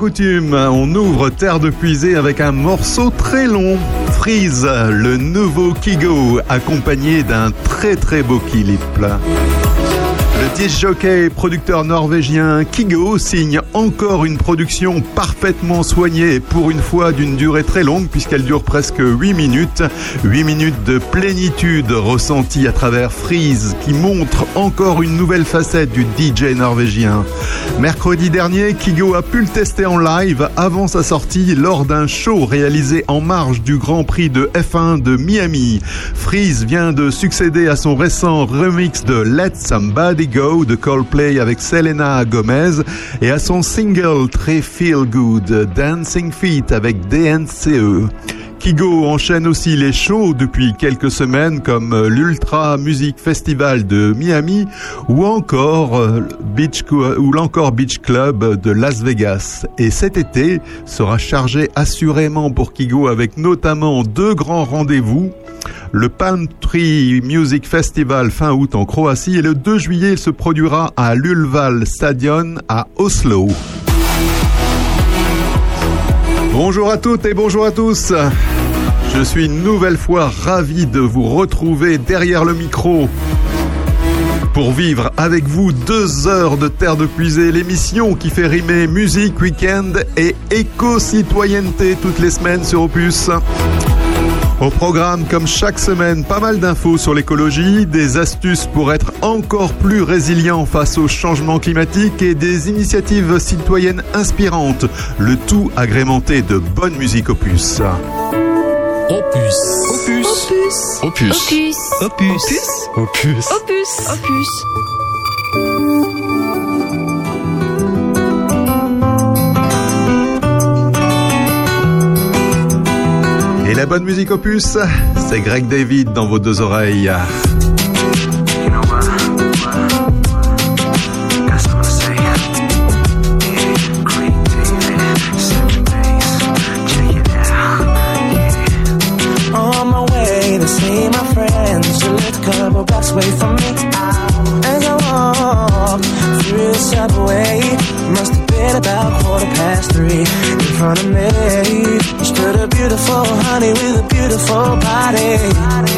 Coutume, on ouvre Terre de Puisée avec un morceau très long. Freeze, le nouveau Kigo, accompagné d'un très très beau clip. Le disc jockey et producteur norvégien Kigo signe encore une production parfaitement soignée pour une fois d'une durée très longue puisqu'elle dure presque 8 minutes. 8 minutes de plénitude ressentie à travers Freeze qui montre encore une nouvelle facette du DJ norvégien. Mercredi dernier, Kigo a pu le tester en live avant sa sortie lors d'un show réalisé en marge du Grand Prix de F1 de Miami. Freeze vient de succéder à son récent remix de Let Somebody Go de Coldplay avec Selena Gomez et à son single très feel good Dancing Feet avec DNCE. Kigo enchaîne aussi les shows depuis quelques semaines comme l'Ultra Music Festival de Miami ou encore Beach ou l'encore Beach Club de Las Vegas. Et cet été sera chargé assurément pour Kigo avec notamment deux grands rendez-vous le Palm Tree Music Festival fin août en Croatie et le 2 juillet il se produira à l'Ulval Stadion à Oslo. Bonjour à toutes et bonjour à tous. Je suis une nouvelle fois ravi de vous retrouver derrière le micro pour vivre avec vous deux heures de Terre de Puisée, l'émission qui fait rimer musique, week-end et éco-citoyenneté toutes les semaines sur Opus. Au programme, comme chaque semaine, pas mal d'infos sur l'écologie, des astuces pour être encore plus résilient face au changement climatique et des initiatives citoyennes inspirantes. Le tout agrémenté de bonne musique opus. Opus. Opus. Opus. Opus. Opus. Opus. Opus. Opus. Et la bonne musique opus, c'est Greg David dans vos deux oreilles. Been about quarter past three. In front of me stood a beautiful honey with a beautiful body.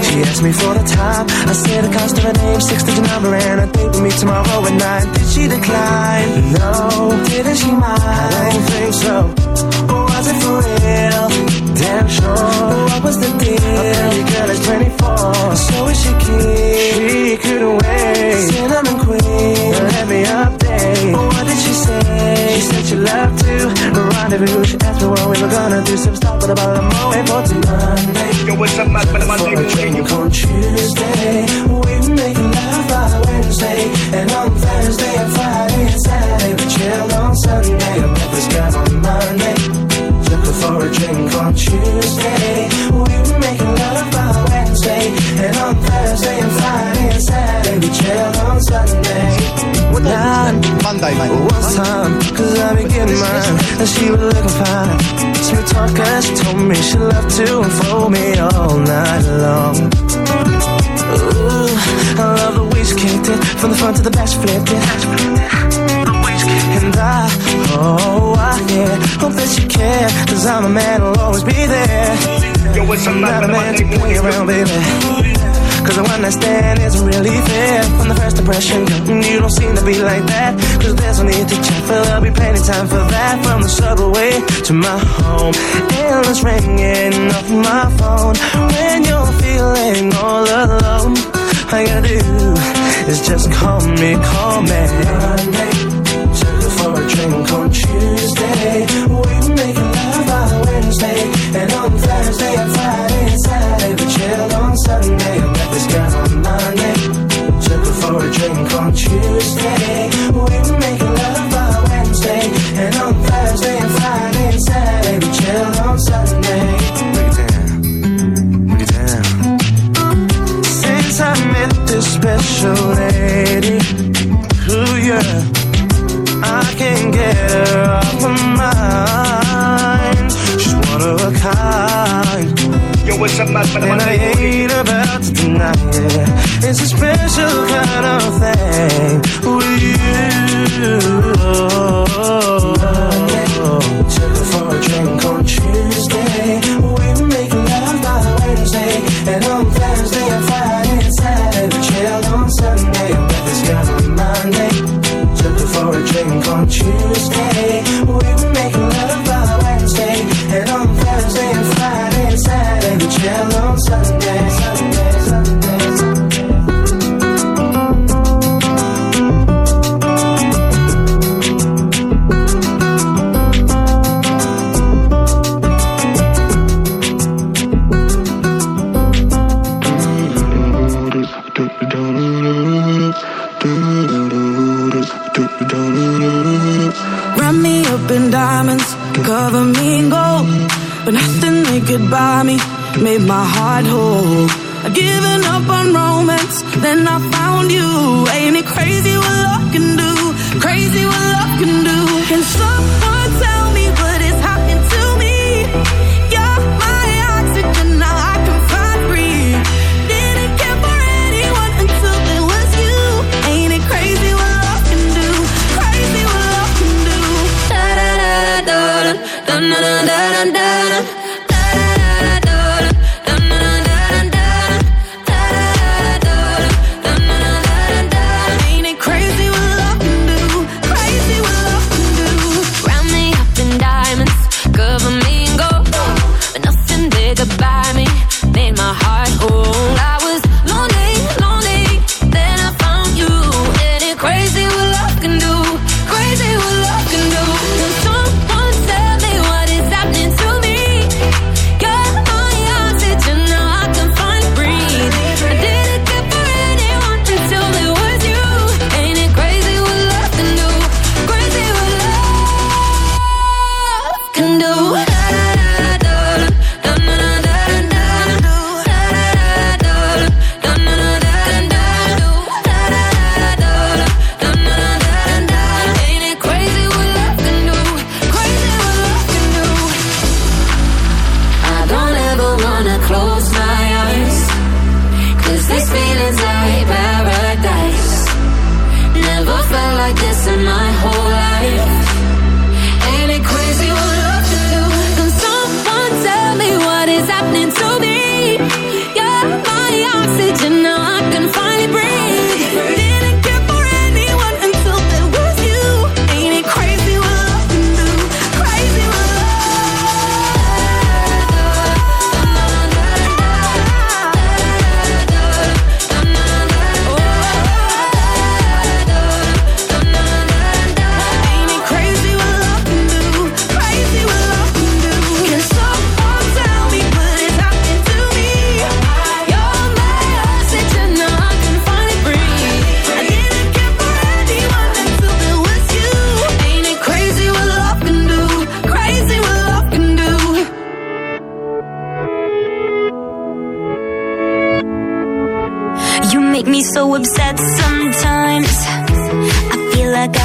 She asked me for the time. I said the cost of her name, six digit number, and a date with me tomorrow at nine. Did she decline? No. Didn't she mind? I don't think so. Was it for real? Damn sure. What was the deal? A pretty girl is 24. So is she keen? She couldn't wait. Cinnamon queen. Let me update. What did she say? She said she loved to rendezvous. She asked me what we were gonna do. Some stuff, but about a moment for till Monday. Yo, what's up, man? But I'm For drink on Tuesday. We were making love by Wednesday. And on Thursday and Friday and Saturday. We chilled on Sunday. I met this girl on Monday. Took for a drink on Tuesday. We were making love by Wednesday. And on Thursday and Friday and Saturday. We chilled on Sunday. Nine. Monday, mate. One time, cause I be getting mine. And she was looking fine. Sweet talker, she told me she loved to unfold me all night long. Ooh, I love the way she kicked it. From the front to the back, she flipped it. And I, oh, I, yeah, hope that you care. Cause I'm a man who'll always be there. Yo, what's up, Not a man? to play around, baby. Cause the one I stand isn't really fair. From the first impression, you don't seem to be like that. Cause there's no need to check, but there'll be plenty time for that. From the subway to my home, endless ringing off my phone. When you're feeling all alone, all you gotta do is just call me, call me.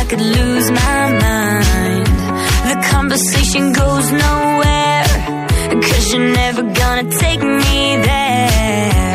could lose my mind. The conversation goes nowhere, cause you're never gonna take me there.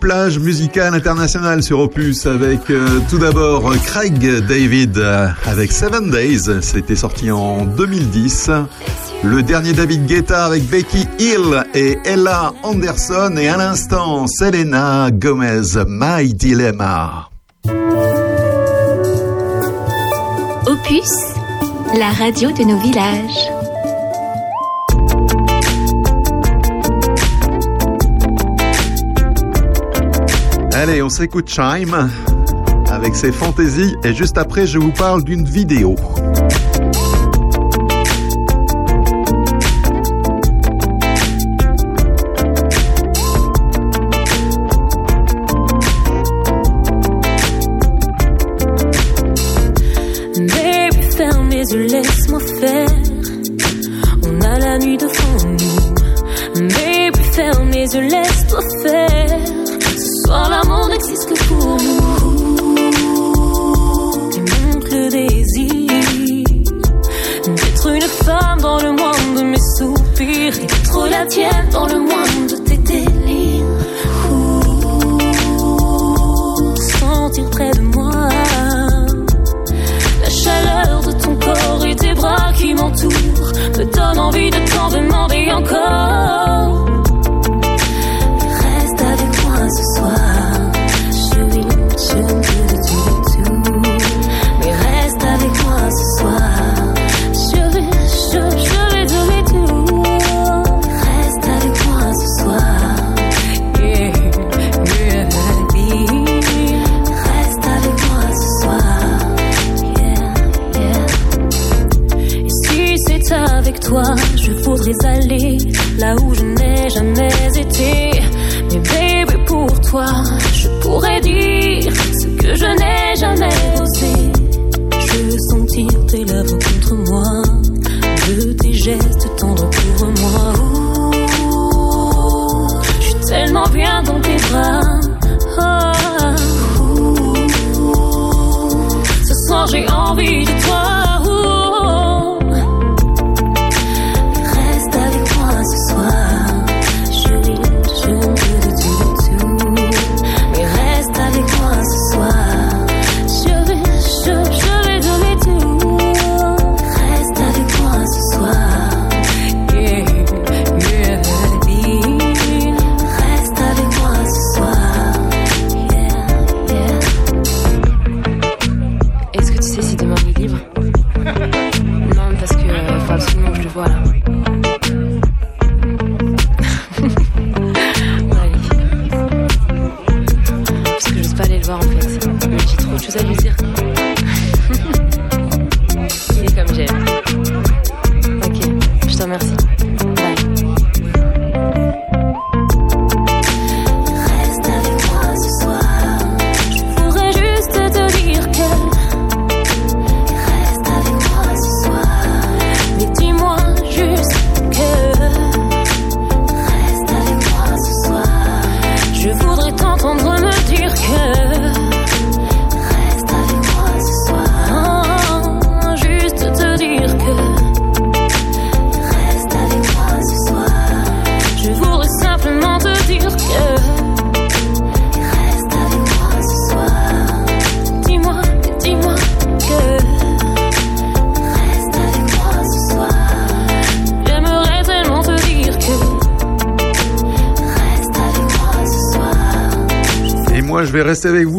Plage musicale internationale sur Opus avec euh, tout d'abord Craig David euh, avec Seven Days, c'était sorti en 2010. Le dernier David Guetta avec Becky Hill et Ella Anderson et à l'instant Selena Gomez, My Dilemma. Opus, la radio de nos villages. Allez, on s'écoute Chime avec ses fantaisies et juste après je vous parle d'une vidéo. Laisse-moi faire. On a la nuit devant nous. Baby, ferme les yeux, laisse-toi faire. L'amour n'existe que pour nous. Tu montres le désir d'être une femme dans le monde de mes soupirs et d'être la tienne dans le monde de tes délires. Ouh, sentir près de moi la chaleur de ton corps et tes bras qui m'entourent me donne envie de t'en demander encore. Aller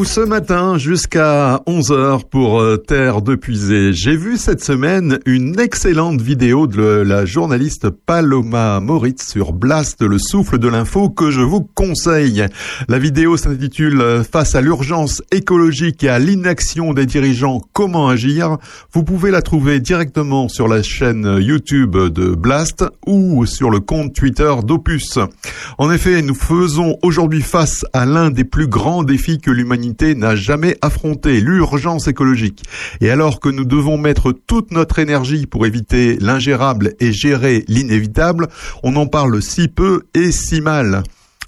vous ce matin jusqu'à 11h pour euh, Terre de Puisée. J'ai vu cette semaine une excellente vidéo de la journaliste Paloma Moritz sur Blast, le souffle de l'info que je vous conseille. La vidéo s'intitule euh, Face à l'urgence écologique et à l'inaction des dirigeants, comment agir Vous pouvez la trouver directement sur la chaîne YouTube de Blast ou sur le compte Twitter d'Opus. En effet, nous faisons aujourd'hui face à l'un des plus grands défis que l'humanité n'a jamais affronté, l'urgence écologique. Et alors que nous devons mettre toute notre énergie pour éviter l'ingérable et gérer l'inévitable, on en parle si peu et si mal.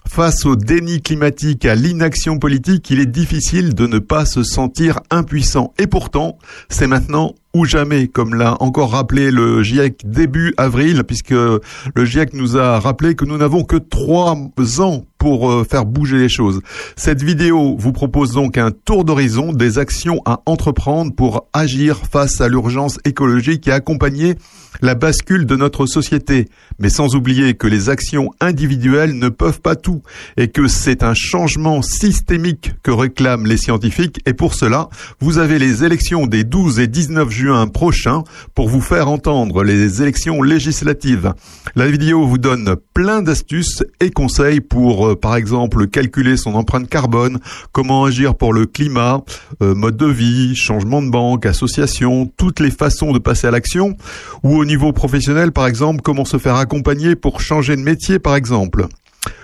Face au déni climatique, à l'inaction politique, il est difficile de ne pas se sentir impuissant. Et pourtant, c'est maintenant ou jamais, comme l'a encore rappelé le GIEC début avril, puisque le GIEC nous a rappelé que nous n'avons que trois ans pour euh, faire bouger les choses. Cette vidéo vous propose donc un tour d'horizon des actions à entreprendre pour agir face à l'urgence écologique et accompagner la bascule de notre société. Mais sans oublier que les actions individuelles ne peuvent pas tout et que c'est un changement systémique que réclament les scientifiques et pour cela, vous avez les élections des 12 et 19 juin prochains pour vous faire entendre les élections législatives. La vidéo vous donne plein d'astuces et conseils pour, euh, par exemple, calculer son empreinte carbone, comment agir pour le climat, euh, mode de vie, changement de banque, association, toutes les façons de passer à l'action, ou au niveau professionnel, par exemple, comment se faire accompagner pour changer de métier, par exemple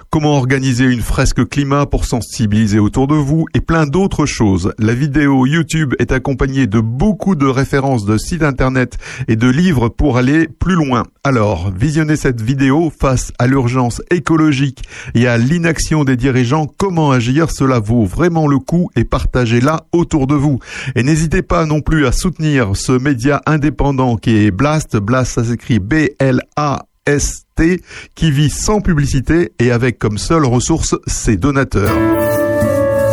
comment organiser une fresque climat pour sensibiliser autour de vous et plein d'autres choses. La vidéo YouTube est accompagnée de beaucoup de références de sites internet et de livres pour aller plus loin. Alors, visionnez cette vidéo face à l'urgence écologique et à l'inaction des dirigeants. Comment agir? Cela vaut vraiment le coup et partagez-la autour de vous. Et n'hésitez pas non plus à soutenir ce média indépendant qui est Blast. Blast, ça s'écrit B-L-A ST qui vit sans publicité et avec comme seule ressource ses donateurs.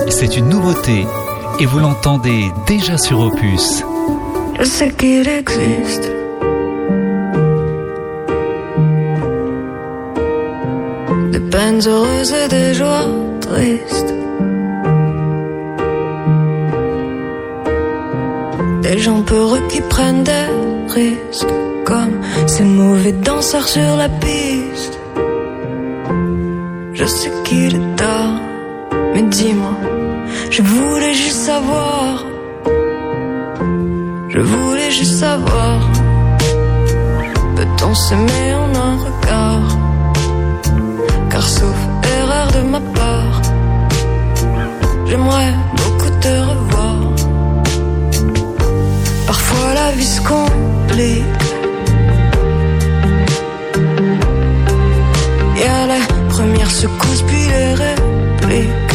C'est une nouveauté et vous l'entendez déjà sur Opus. Je sais qu'il existe. Des peines heureuses et des joies tristes. Des gens peureux qui prennent des risques. Comme ces mauvais danseurs sur la piste. Je sais qu'il est tard, mais dis-moi, je voulais juste savoir. Je voulais juste savoir. Peut-on s'aimer en un regard? Car sauf erreur de ma part, j'aimerais beaucoup te revoir. Parfois la vie se complique. Secousses puis les répliques.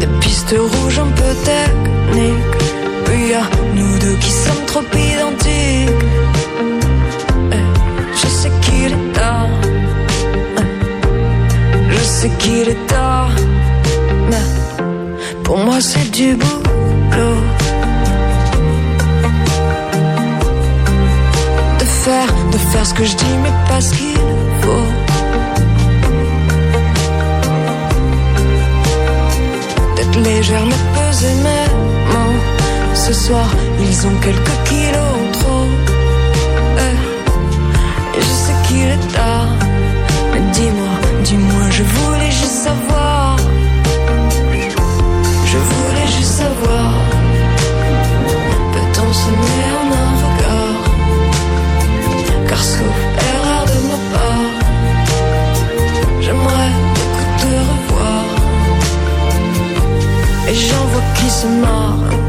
Des pistes rouges un peu techniques. Puis y a nous deux qui sommes trop identiques. Eh, Je sais qu'il est tard. Eh, Je sais qu'il est tard. Mais pour moi c'est du boulot. Ce que je dis, mais pas ce qu'il faut. D'être légère, mais peser mes mots. Ce soir, ils ont quelques kilos trop. Eh, et je sais qu'il est tard. Mais dis-moi, dis-moi, je voulais juste savoir. mort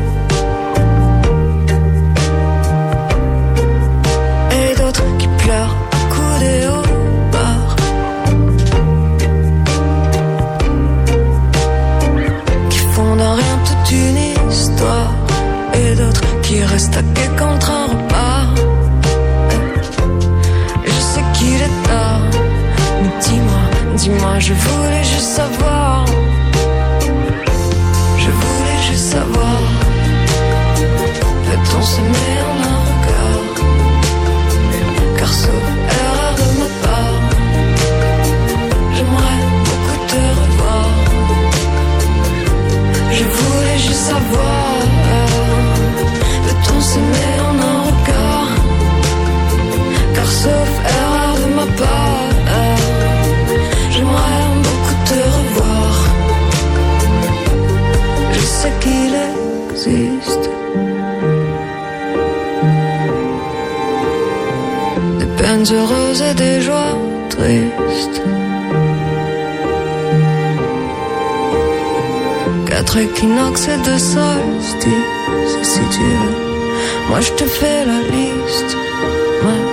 Équinoxes et deux solstices, si tu veux. Moi je te fais la liste. Ouais,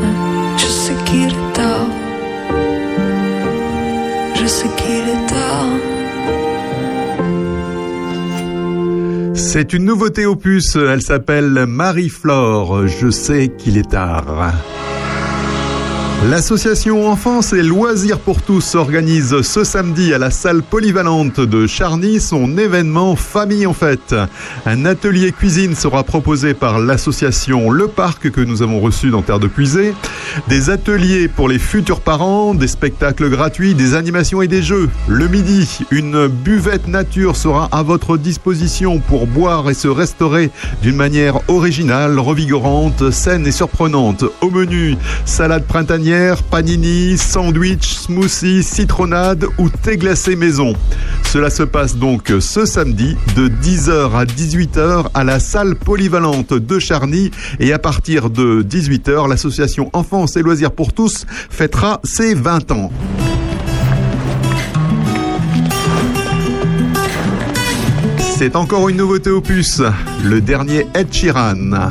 ouais. Je sais qu'il est tard. Je sais qu'il est tard. C'est une nouveauté opus, elle s'appelle Marie-Flore, je sais qu'il est tard. L'association Enfance et Loisirs pour tous organise ce samedi à la salle polyvalente de Charny son événement Famille en fête. Un atelier cuisine sera proposé par l'association Le Parc que nous avons reçu dans Terre de Puisée. Des ateliers pour les futurs parents, des spectacles gratuits, des animations et des jeux. Le midi, une buvette nature sera à votre disposition pour boire et se restaurer d'une manière originale, revigorante, saine et surprenante. Au menu, salade printanière panini, sandwich, smoothie, citronnade ou thé glacé maison. Cela se passe donc ce samedi de 10h à 18h à la salle polyvalente de Charny et à partir de 18h, l'association Enfance et Loisirs pour tous fêtera ses 20 ans. C'est encore une nouveauté opus, le dernier Ed Sheeran.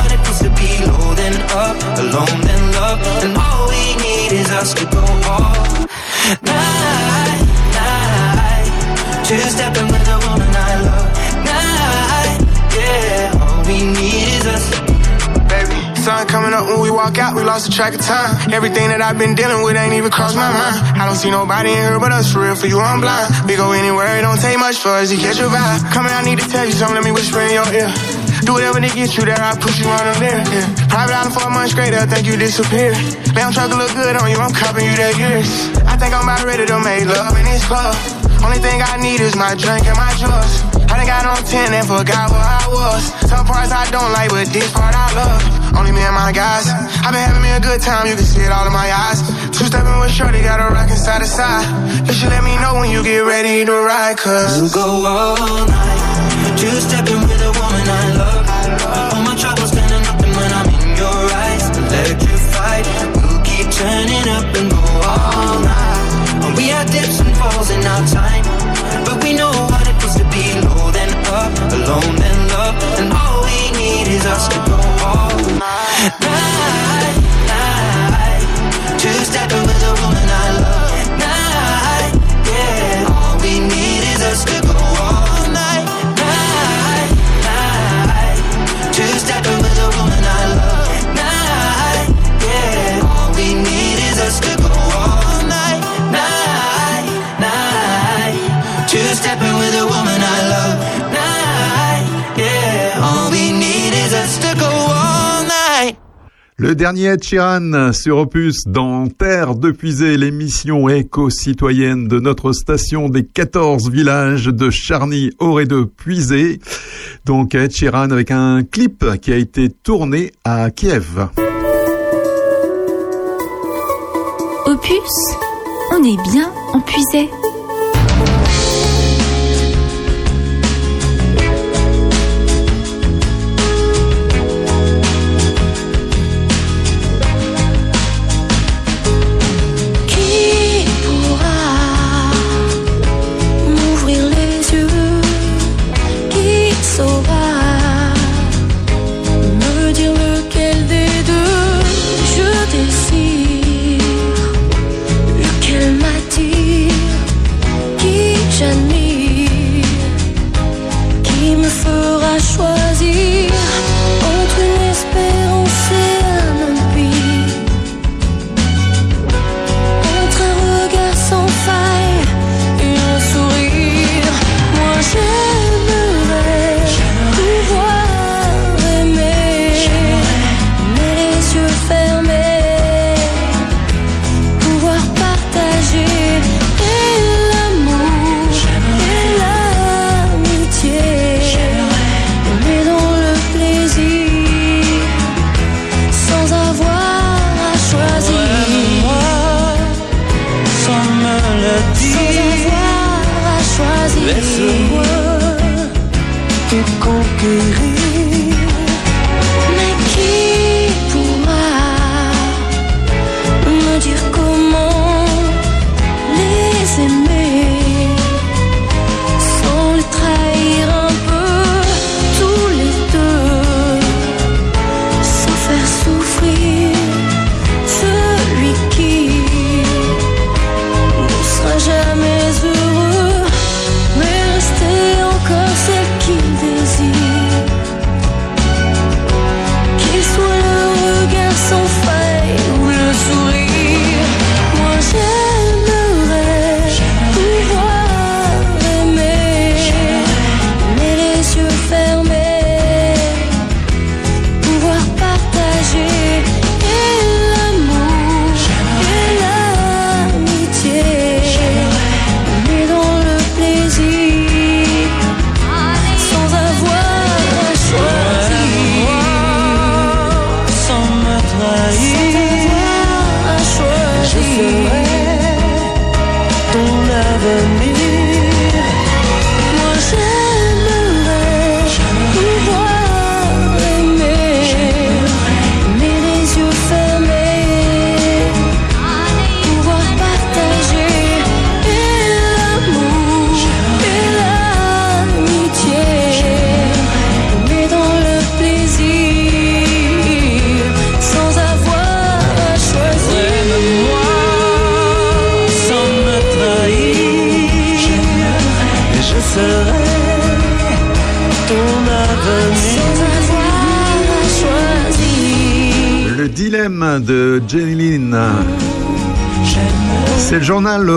up Alone then love And all we need is us to go all night, night Two stepping with a woman I love Night, yeah All we need is us Baby Sun coming up when we walk out, we lost the track of time. Everything that I've been dealing with ain't even crossed my mind. I don't see nobody in here but us, for real, for you I'm blind. We go anywhere, it don't take much for us to catch your vibe. Coming, I need to tell you something, let me whisper in your ear. Do whatever to get you there, I put you on a mirror. Yeah. Private island for a month straight, I think you disappeared. Lamb truck to look good on you, I'm copping you that years. I think I'm about ready to make love in this club. Only thing I need is my drink and my drugs. I done got on 10 and forgot where I was. Some parts I don't like, but this part I love. Only me and my guys. i been having me a good time, you can see it all in my eyes. Two stepping with Shorty, got a rockin' side to side. You should let me know when you get ready to ride, cause we'll go all night. Two stepping with a woman I love. All my troubles up, and when I'm in your eyes, electrified. We'll keep turning up and go all night. We had dips and falls in our time, but we know what it feels to be low then up, alone then love, and all we need is us to go all night. Le dernier Ed sur Opus dans Terre de Puisée, l'émission éco-citoyenne de notre station des 14 villages de Charny, Auré de Puisée. Donc Ed avec un clip qui a été tourné à Kiev. Opus, on est bien en Puisée.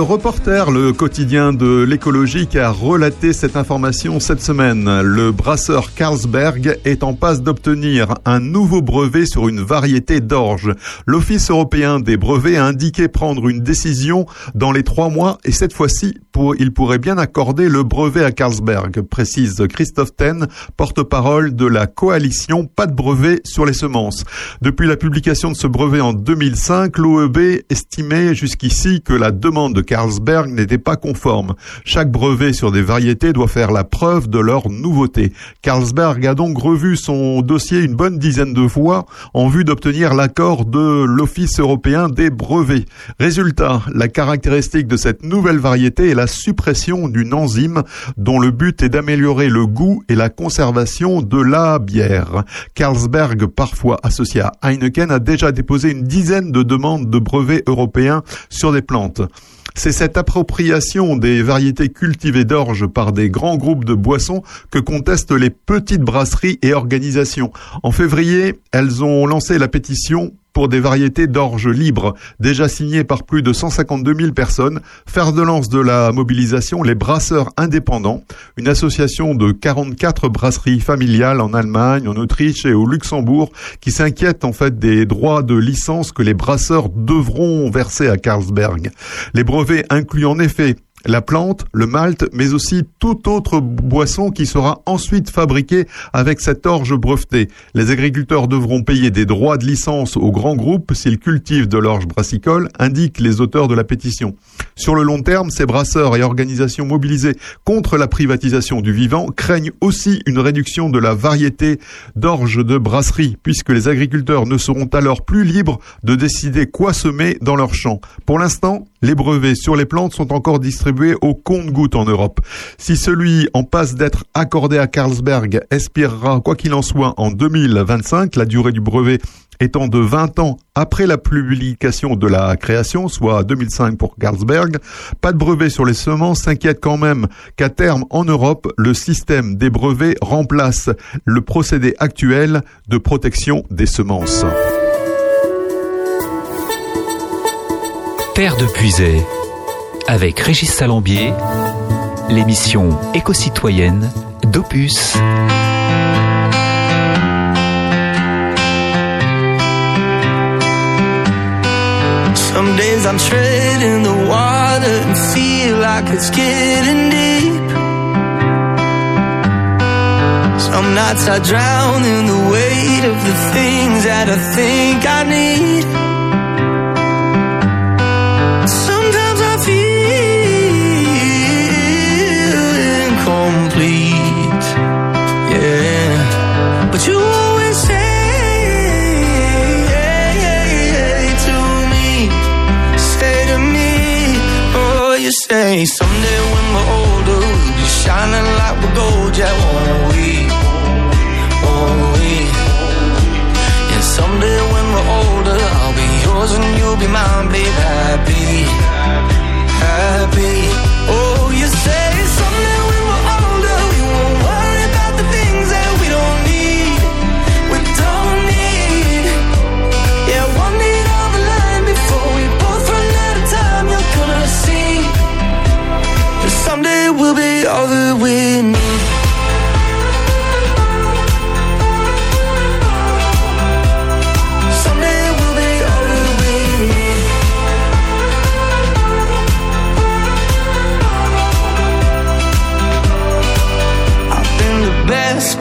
Reporter, le quotidien de l'écologie, qui a relaté cette information cette semaine. Le brasseur Carlsberg est en passe d'obtenir un nouveau brevet sur une variété d'orge. L'Office européen des brevets a indiqué prendre une décision dans les trois mois et cette fois-ci, il pourrait bien accorder le brevet à Carlsberg, précise Christophe Ten, porte-parole de la coalition Pas de brevet sur les semences. Depuis la publication de ce brevet en 2005, l'OEB estimait jusqu'ici que la demande de Carlsberg n'était pas conforme. Chaque brevet sur des variétés doit faire la preuve de leur nouveauté. Carlsberg a donc revu son dossier une bonne dizaine de fois en vue d'obtenir l'accord de l'Office européen des brevets. Résultat, la caractéristique de cette nouvelle variété est la suppression d'une enzyme dont le but est d'améliorer le goût et la conservation de la bière. Carlsberg, parfois associé à Heineken, a déjà déposé une dizaine de demandes de brevets européens sur des plantes. C'est cette appropriation des variétés cultivées d'orge par des grands groupes de boissons que contestent les petites brasseries et organisations. En février, elles ont lancé la pétition pour des variétés d'orge libres, déjà signées par plus de 152 000 personnes. Faire de lance de la mobilisation, les brasseurs indépendants, une association de 44 brasseries familiales en Allemagne, en Autriche et au Luxembourg, qui s'inquiètent en fait des droits de licence que les brasseurs devront verser à Carlsberg. Les brevets incluent en effet la plante, le malt, mais aussi toute autre boisson qui sera ensuite fabriquée avec cette orge brevetée. Les agriculteurs devront payer des droits de licence aux grands groupes s'ils cultivent de l'orge brassicole, indiquent les auteurs de la pétition. Sur le long terme, ces brasseurs et organisations mobilisées contre la privatisation du vivant craignent aussi une réduction de la variété d'orge de brasserie, puisque les agriculteurs ne seront alors plus libres de décider quoi semer dans leurs champs. Pour l'instant, les brevets sur les plantes sont encore distribués au compte-gouttes en Europe. Si celui en passe d'être accordé à Carlsberg expirera, quoi qu'il en soit, en 2025, la durée du brevet étant de 20 ans après la publication de la création, soit 2005 pour Carlsberg, pas de brevet sur les semences s'inquiète quand même qu'à terme en Europe, le système des brevets remplace le procédé actuel de protection des semences. Terre de Puisay, avec Régis Salambier, l'émission éco-citoyenne d'Opus. Some days I'm treading the water and feel like it's getting deep. Some nights I drown in the weight of the things that I think I need. You someday when we're older, we'll be shining like we're gold, yeah, won't we? Won't we? And someday when we're older, I'll be yours and you'll be mine, babe, happy, happy. Oh,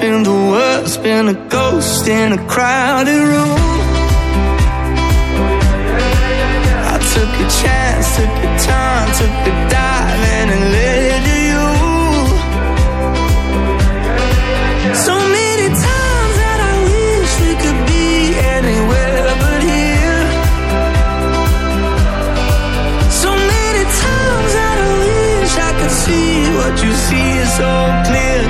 been the worst, been a ghost in a crowded room. I took a chance, took a time, took a dive and led to you. So many times that I wish we could be anywhere but here. So many times that I wish I could see what you see so clear,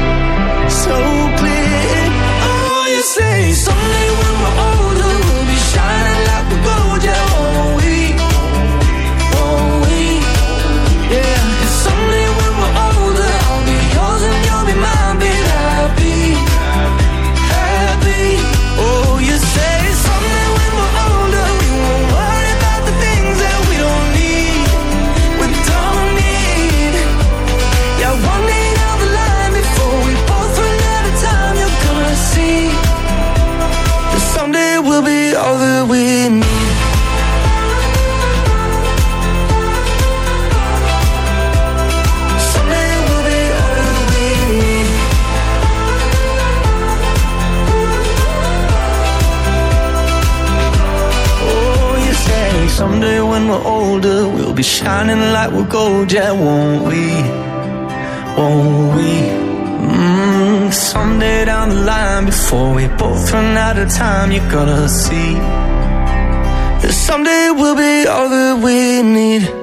be shining like we're gold, yeah, won't we? Won't we? Mm, someday down the line, before we both run out of time, you gotta see that someday we'll be all that we need.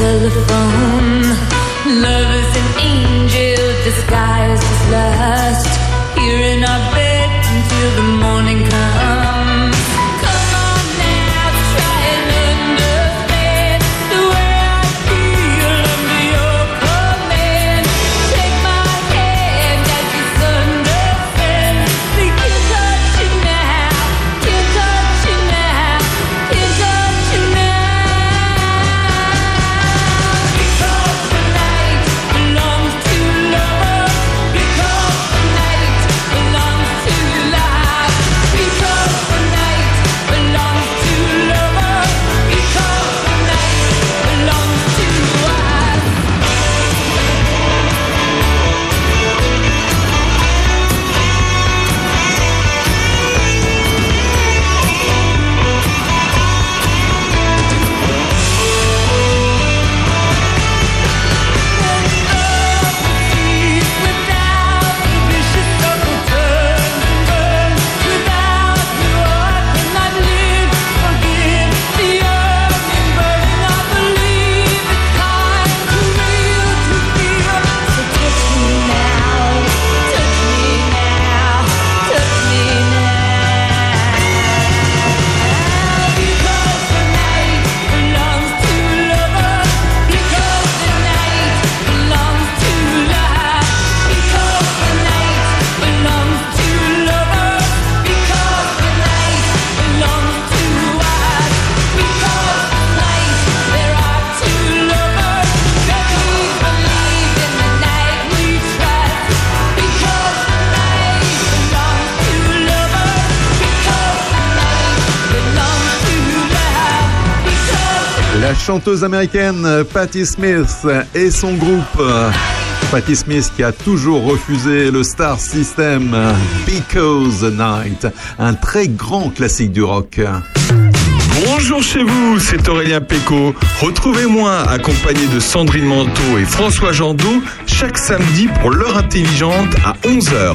Telephone. Love is an angel disguised as lust. Here in our bed until the morning comes. Chanteuse américaine Patti Smith et son groupe. Patti Smith qui a toujours refusé le Star System Because the Night, un très grand classique du rock. Bonjour chez vous, c'est Aurélien Péco. Retrouvez-moi accompagné de Sandrine Manteau et François Jandot chaque samedi pour l'heure intelligente à 11h.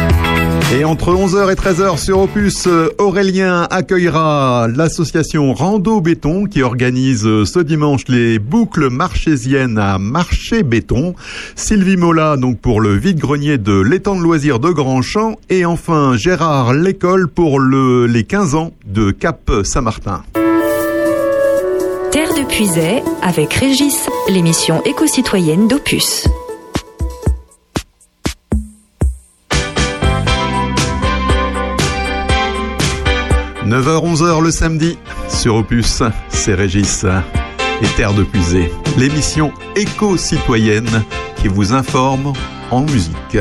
Et entre 11h et 13h sur Opus, euh, Aurélien accueillera l'association Rando Béton qui organise euh, ce dimanche les boucles marchésiennes à Marché Béton. Sylvie Mola donc pour le vide-grenier de l'étang de loisirs de Grandchamp et enfin Gérard L'école pour le, les 15 ans de Cap Saint-Martin. Terre de Puisay avec Régis, l'émission éco-citoyenne d'Opus. 9h-11h le samedi sur Opus, c'est Régis et Terre de Puisée, l'émission éco-citoyenne qui vous informe en musique.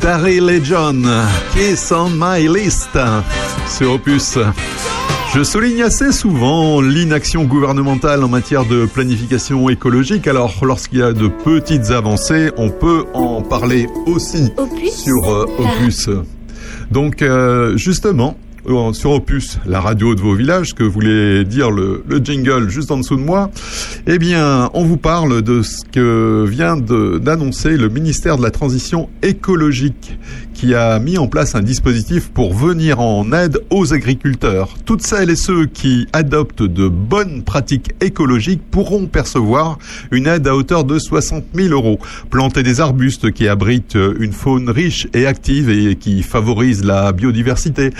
Daryl et John, Kiss on my list sur Opus. Je souligne assez souvent l'inaction gouvernementale en matière de planification écologique. Alors, lorsqu'il y a de petites avancées, on peut en parler aussi sur euh, Opus. Donc, euh, justement, sur Opus, la radio de vos villages, que voulait dire le, le jingle juste en dessous de moi, eh bien, on vous parle de ce que vient d'annoncer le ministère de la Transition écologique, qui a mis en place un dispositif pour venir en aide aux agriculteurs. Toutes celles et ceux qui adoptent de bonnes pratiques écologiques pourront percevoir une aide à hauteur de 60 000 euros. Planter des arbustes qui abritent une faune riche et active et qui favorisent la biodiversité.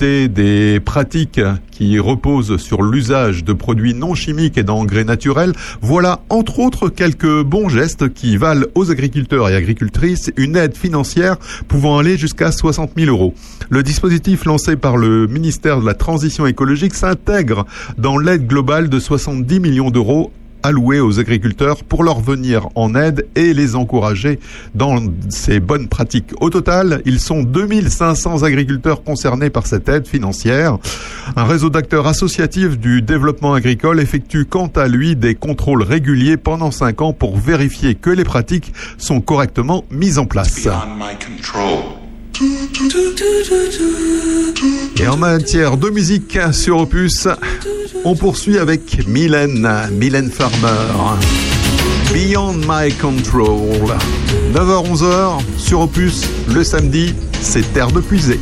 Des pratiques qui reposent sur l'usage de produits non chimiques et d'engrais naturels. Voilà, entre autres, quelques bons gestes qui valent aux agriculteurs et agricultrices une aide financière pouvant aller jusqu'à 60 000 euros. Le dispositif lancé par le ministère de la Transition écologique s'intègre dans l'aide globale de 70 millions d'euros alloués aux agriculteurs pour leur venir en aide et les encourager dans ces bonnes pratiques. Au total, ils sont 2500 agriculteurs concernés par cette aide financière. Un réseau d'acteurs associatifs du développement agricole effectue quant à lui des contrôles réguliers pendant 5 ans pour vérifier que les pratiques sont correctement mises en place. Et en matière de musique sur Opus, on poursuit avec Mylène, Mylène Farmer. Beyond My Control. 9h-11h sur Opus, le samedi, c'est Terre de Puisée.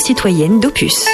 Éco-citoyenne d'Opus.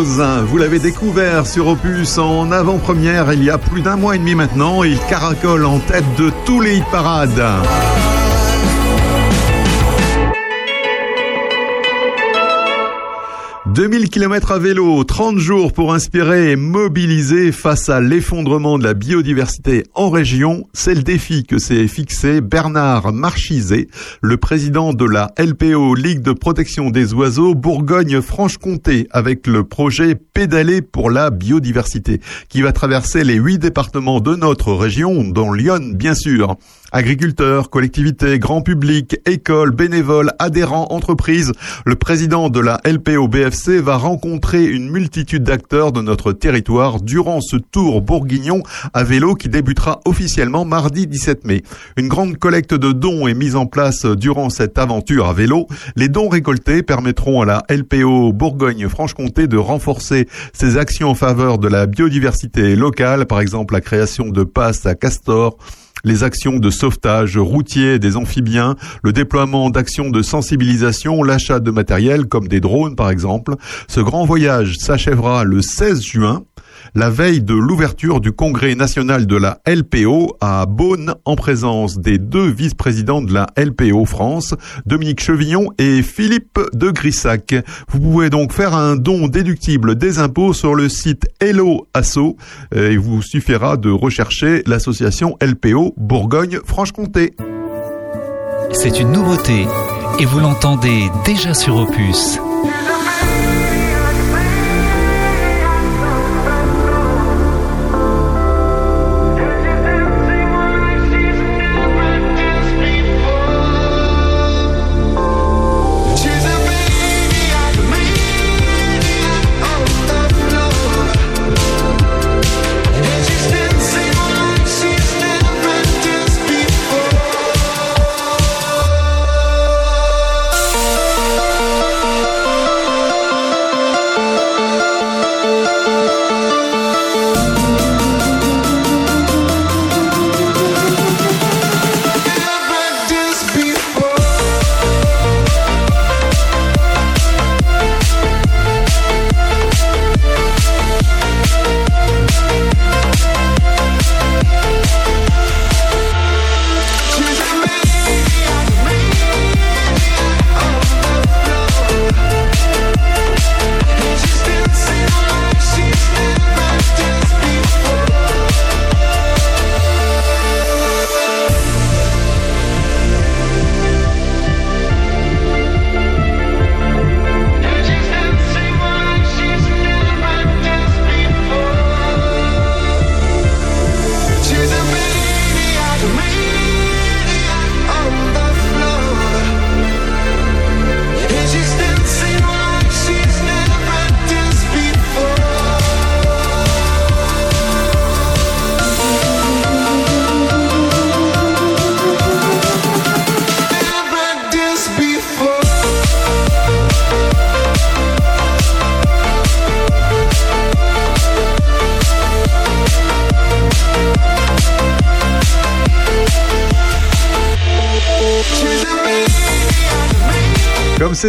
Vous l'avez découvert sur Opus en avant-première il y a plus d'un mois et demi maintenant. Il caracole en tête de tous les hit parades. 2000 km à vélo, 30 jours pour inspirer et mobiliser face à l'effondrement de la biodiversité en région, c'est le défi que s'est fixé Bernard Marchizet, le président de la LPO Ligue de protection des oiseaux Bourgogne-Franche-Comté avec le projet Pédaler pour la biodiversité qui va traverser les huit départements de notre région, dont Lyon bien sûr. Agriculteurs, collectivités, grand public, écoles, bénévoles, adhérents, entreprises, le président de la LPO BFC va rencontrer une multitude d'acteurs de notre territoire durant ce tour bourguignon à vélo qui débutera officiellement mardi 17 mai. Une grande collecte de dons est mise en place durant cette aventure à vélo. Les dons récoltés permettront à la LPO Bourgogne-Franche-Comté de renforcer ses actions en faveur de la biodiversité locale, par exemple la création de passes à castor, les actions de sauvetage routier des amphibiens, le déploiement d'actions de sensibilisation, l'achat de matériel comme des drones par exemple. Ce grand voyage s'achèvera le 16 juin la veille de l'ouverture du congrès national de la LPO à Beaune en présence des deux vice-présidents de la LPO France, Dominique Chevillon et Philippe de Grissac. Vous pouvez donc faire un don déductible des impôts sur le site Hello Asso. Il vous suffira de rechercher l'association LPO Bourgogne-Franche-Comté. C'est une nouveauté et vous l'entendez déjà sur Opus.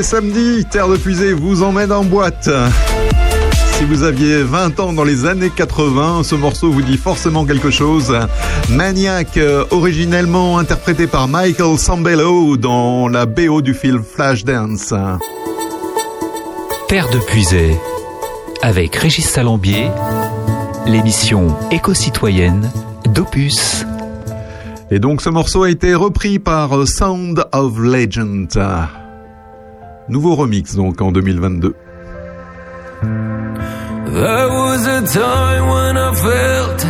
C'est samedi, Terre de Puisée vous emmène en boîte. Si vous aviez 20 ans dans les années 80, ce morceau vous dit forcément quelque chose. Maniac, euh, originellement interprété par Michael Sambello dans la BO du film Flashdance. Terre de Puisée, avec Régis Salambier, l'émission éco-citoyenne d'Opus. Et donc ce morceau a été repris par Sound of Legend. Nouveau remix donc en 2022. There was a time when I felt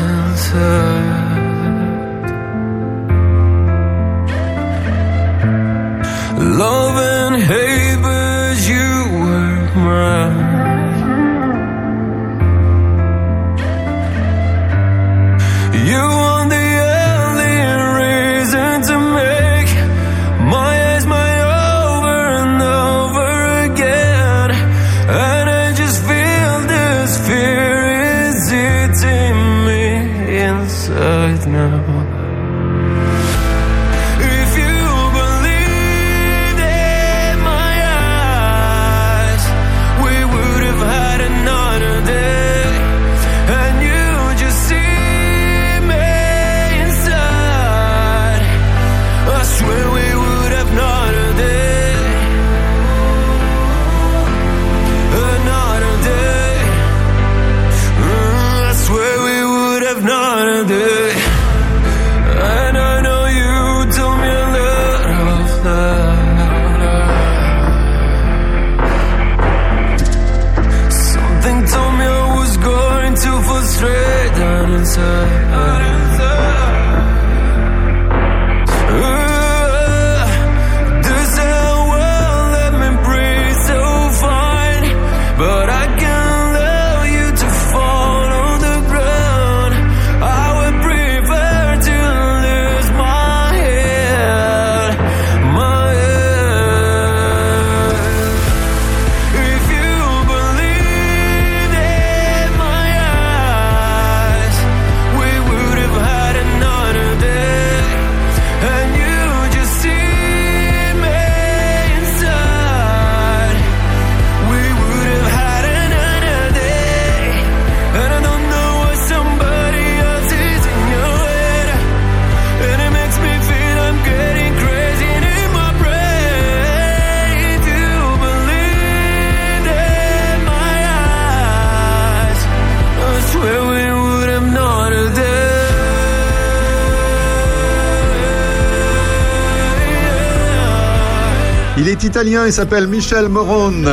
italien et s'appelle Michel Morone.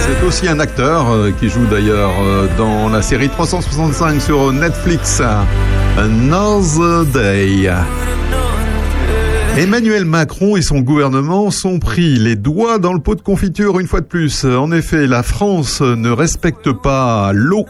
C'est aussi un acteur euh, qui joue d'ailleurs euh, dans la série 365 sur Netflix, Another Day. Emmanuel Macron et son gouvernement sont pris les doigts dans le pot de confiture une fois de plus. En effet, la France ne respecte pas l'eau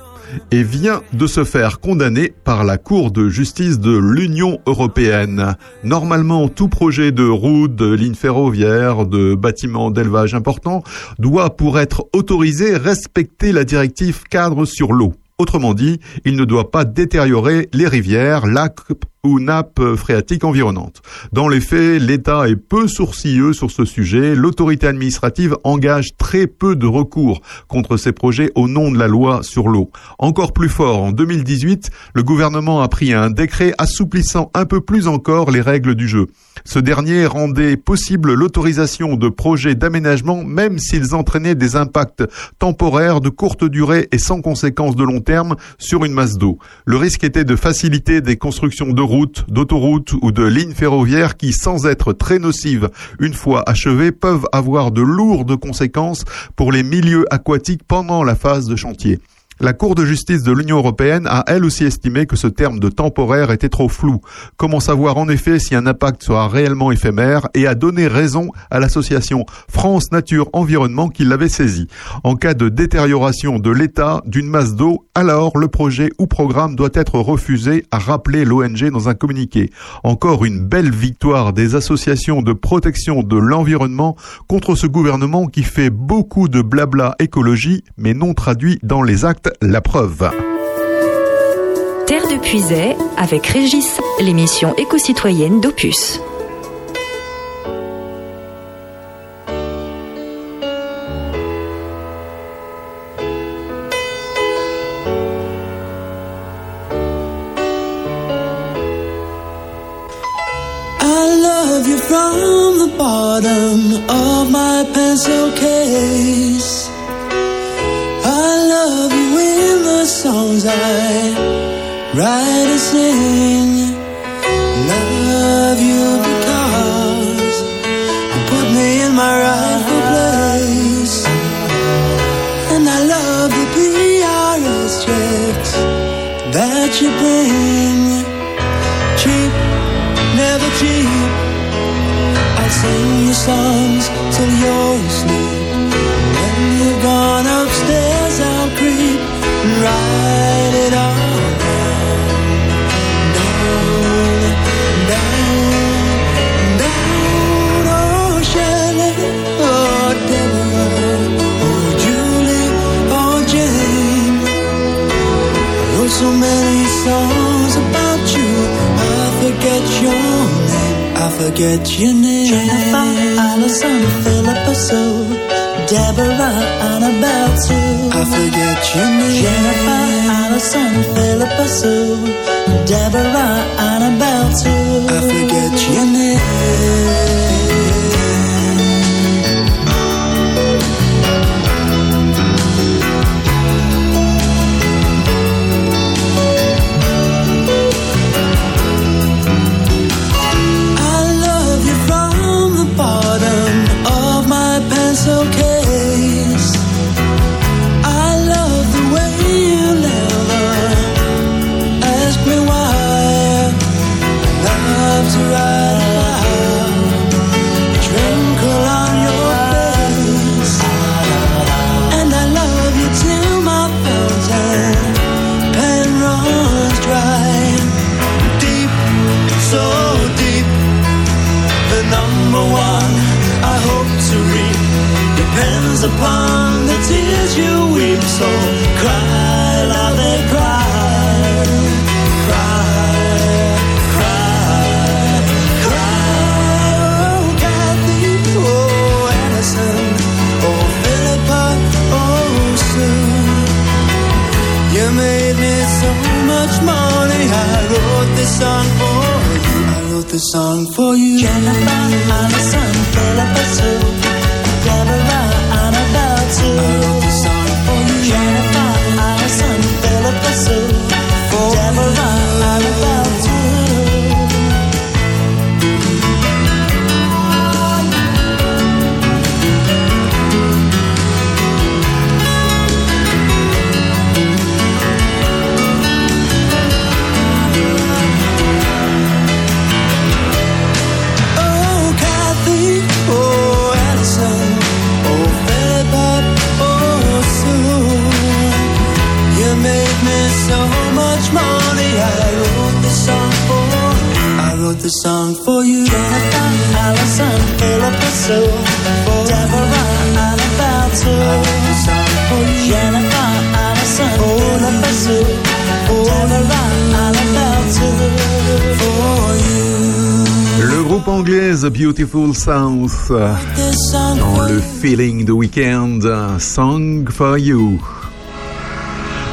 et vient de se faire condamner par la Cour de justice de l'Union européenne. Normalement, tout projet de route, de ligne ferroviaire, de bâtiment d'élevage important doit, pour être autorisé, respecter la directive cadre sur l'eau. Autrement dit, il ne doit pas détériorer les rivières, lacs ou nappes phréatiques environnantes. Dans les faits, l'État est peu sourcilleux sur ce sujet. L'autorité administrative engage très peu de recours contre ces projets au nom de la loi sur l'eau. Encore plus fort, en 2018, le gouvernement a pris un décret assouplissant un peu plus encore les règles du jeu. Ce dernier rendait possible l'autorisation de projets d'aménagement même s'ils entraînaient des impacts temporaires de courte durée et sans conséquences de long terme sur une masse d'eau. Le risque était de faciliter des constructions de d'autoroutes ou de lignes ferroviaires qui, sans être très nocives une fois achevées, peuvent avoir de lourdes conséquences pour les milieux aquatiques pendant la phase de chantier. La Cour de justice de l'Union européenne a elle aussi estimé que ce terme de temporaire était trop flou. Comment savoir en effet si un impact sera réellement éphémère et a donné raison à l'association France Nature Environnement qui l'avait saisi. En cas de détérioration de l'état d'une masse d'eau, alors le projet ou programme doit être refusé, a rappelé l'ONG dans un communiqué. Encore une belle victoire des associations de protection de l'environnement contre ce gouvernement qui fait beaucoup de blabla écologie mais non traduit dans les actes la Preuve. Terre de Puisay avec Régis, l'émission éco-citoyenne d'Opus. Songs I write and sing. Love you because you put me in my rightful place. And I love the PRS checks that you bring. Cheap, never cheap. I'll sing you songs forget your name. Jennifer, Allison, Philippa Sue, Deborah, Annabelle too. I forget your name. Jennifer, Allison, Philippa Sue, Deborah, Annabelle too. I forget your name. soul. Le groupe anglais The Beautiful South dans le Feeling the Weekend Song for You.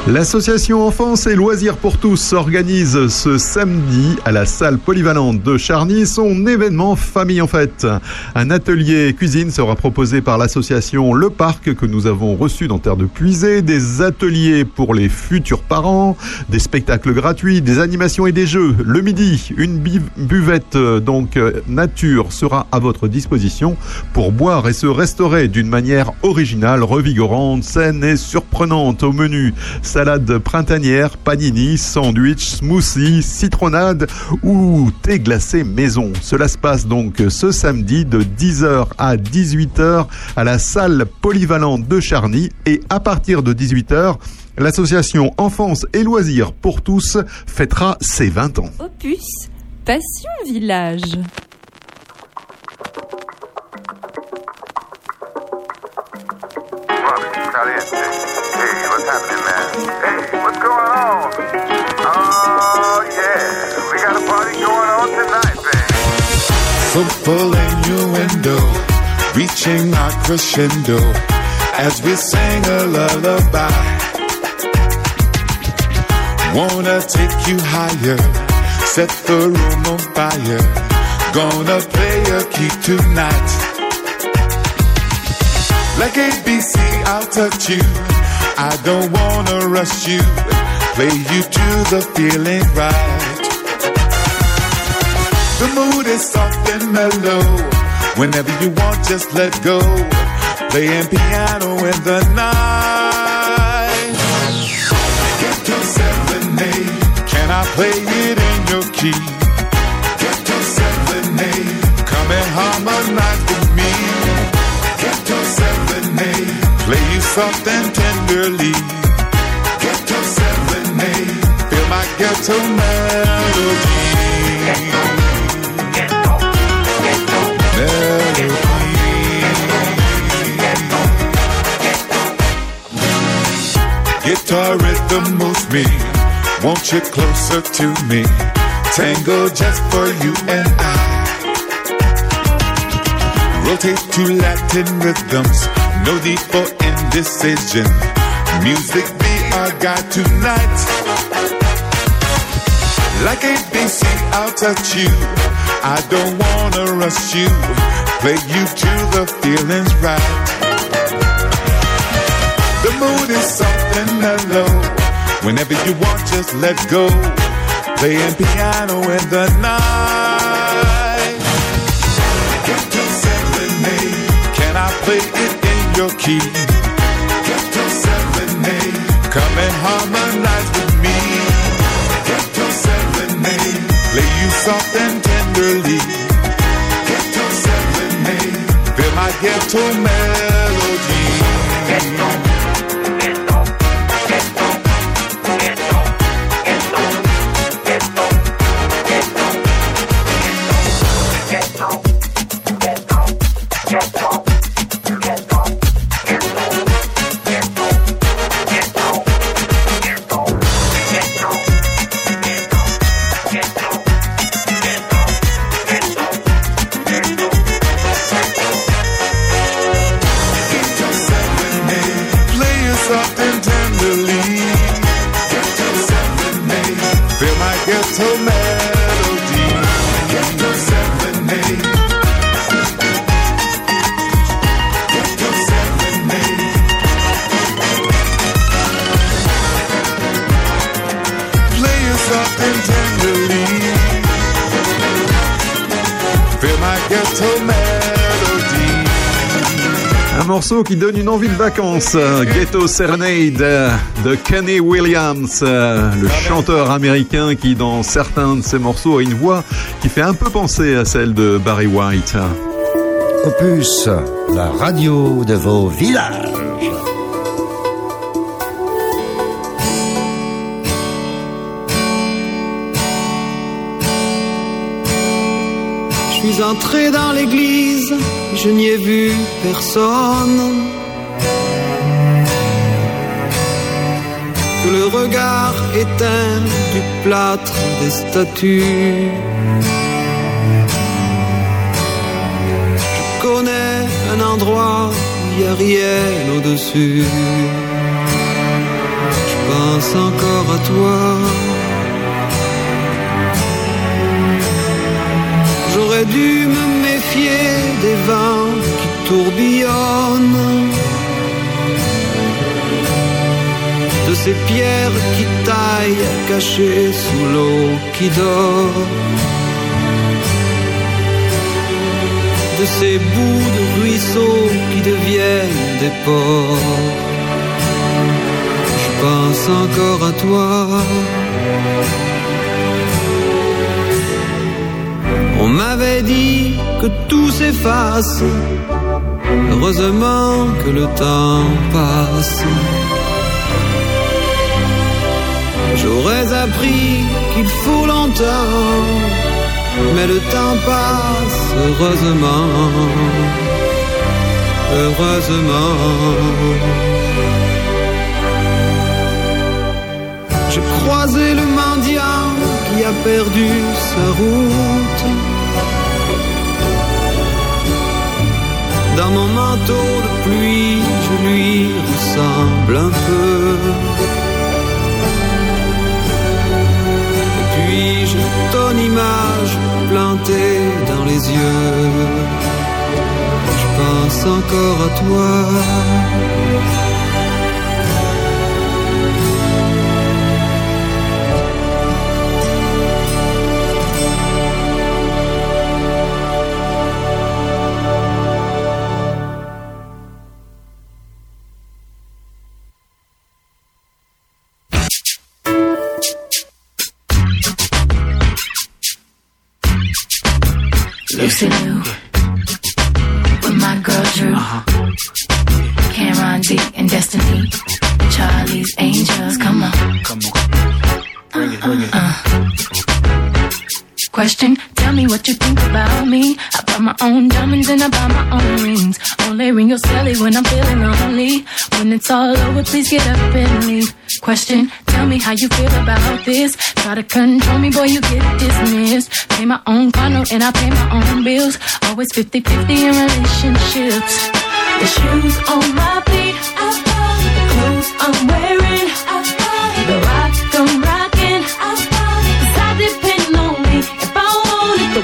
L'association Enfance et Loisirs pour tous organise ce samedi à la salle polyvalente de Charny son événement Famille en fête. Un atelier cuisine sera proposé par l'association Le Parc que nous avons reçu dans Terre de Puisée, des ateliers pour les futurs parents, des spectacles gratuits, des animations et des jeux. Le midi, une buvette donc nature sera à votre disposition pour boire et se restaurer d'une manière originale, revigorante, saine et surprenante au menu. Salade printanière, panini, sandwich, smoothie, citronnade ou thé glacé maison. Cela se passe donc ce samedi de 10h à 18h à la salle polyvalente de Charny et à partir de 18h, l'association Enfance et Loisirs pour tous fêtera ses 20 ans. Opus, Passion Village. Caliente. Hey, what's happening, on? Oh, yeah. We got a party going on tonight, baby. So full innuendo, reaching our crescendo as we sing a lullaby. Wanna take you higher, set the room on fire. Gonna play a key tonight. Like ABC, I'll touch you. I don't wanna rush you. Play you to the feeling right. The mood is soft and mellow. Whenever you want, just let go. Playing piano in the night. Get to serenade. Can I play it in your key? And tenderly. Get to serenade. Feel my ghetto melody. Guitar rhythm moves me, won't you closer to me? Tango just for you and I. Rotate to Latin rhythms, no need for indecision. Music be our guide tonight. Like ABC, I'll touch you. I don't wanna rush you. Play you to the feelings right. The mood is soft and mellow. Whenever you want, just let go. Playing piano in the night. Your key? Get to serenade. Come and harmonize with me. Get to serenade. Play you soft and tenderly. Get to serenade. Feel my ghetto melody. Play qui donne une envie de vacances. Ghetto Serenade de Kenny Williams, le chanteur américain qui dans certains de ses morceaux a une voix qui fait un peu penser à celle de Barry White. Opus, la radio de vos villages. Suis entré dans l'église, je n'y ai vu personne. Que le regard éteint du plâtre des statues. Je connais un endroit où il n'y a rien au-dessus. Je pense encore à toi. J'aurais dû me méfier des vents qui tourbillonnent, de ces pierres qui taillent cachées sous l'eau qui dort, de ces bouts de ruisseaux qui deviennent des ports. Je pense encore à toi. On m'avait dit que tout s'efface, heureusement que le temps passe. J'aurais appris qu'il faut longtemps, mais le temps passe, heureusement, heureusement. J'ai croisé le mendiant qui a perdu sa route. Dans mon manteau de pluie, je lui ressemble un peu. Et puis donne ton image plantée dans les yeux. Je pense encore à toi. All over, please get up and leave. Question, tell me how you feel about this. Try to control me, boy, you get dismissed. Pay my own condo and I pay my own bills. Always 50-50 in relationships. The shoes on my feet, I the clothes I'm wearing, I the rock I'm rocking. 'Cause I depend on me if I want it. The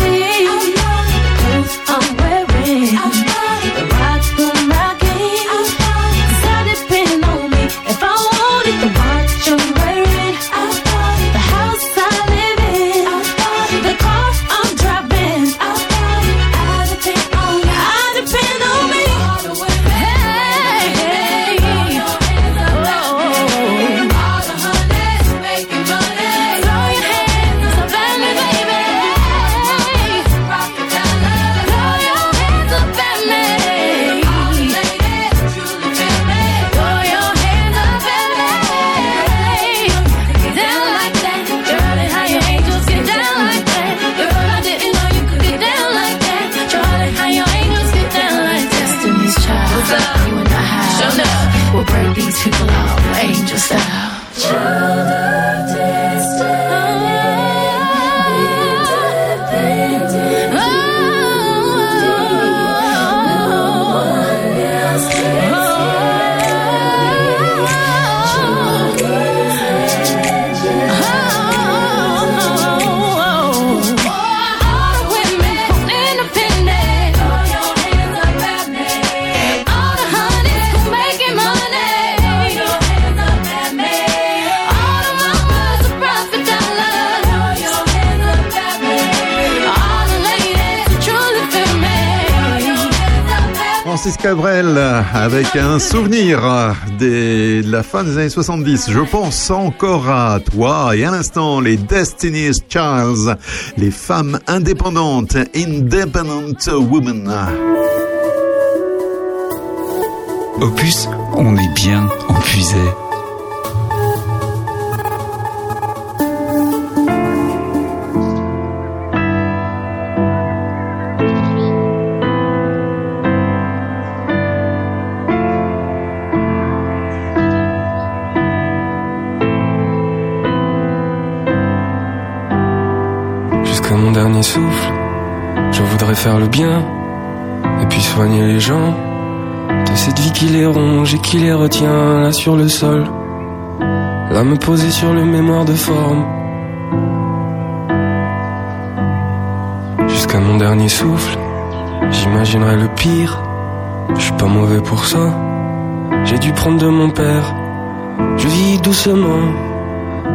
Francis Cabrel avec un souvenir des- de la fin des années 70. Je pense encore à toi et à l'instant les Destiny's Child, les femmes indépendantes, Independent Women. Opus, on est bien empuisé. Bien et puis soigner les gens de cette vie qui les ronge et qui les retient là sur le sol. Là me poser sur le mémoire de forme. Jusqu'à mon dernier souffle, j'imaginerai le pire. Je suis pas mauvais pour ça. J'ai dû prendre de mon père. Je vis doucement,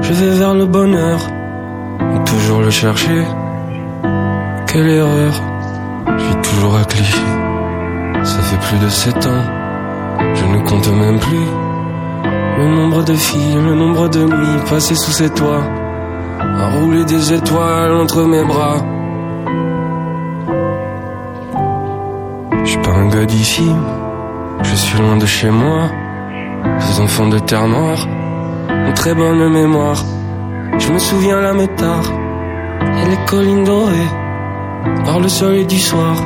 je vais vers le bonheur. toujours le chercher. Quelle erreur, toujours à Clichy. Ça fait plus de sept ans, je ne compte même plus. Le nombre de filles, le nombre de nuits passées sous ses toits, à rouler des étoiles entre mes bras. Je suis pas un gars d'ici, je suis loin de chez moi. Ces enfants de terre noire ont très bonne mémoire. Je me souviens la métard et les collines dorées par le soleil du soir.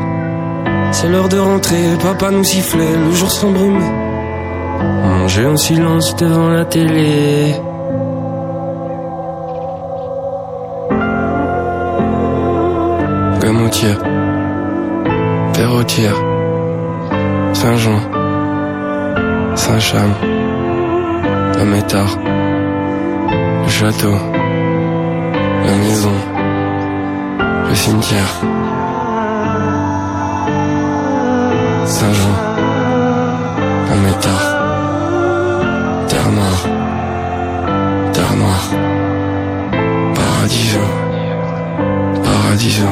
C'est l'heure de rentrer, papa nous sifflait, le jour s'embrumait. On mangeait en silence devant la télé. Gamotière, Perrotière, Saint-Jean, Saint-Cham, la métard, le château, la maison, le cimetière. Saint-Jean, la métard, terre noire, terre noire, paradiso, paradiso.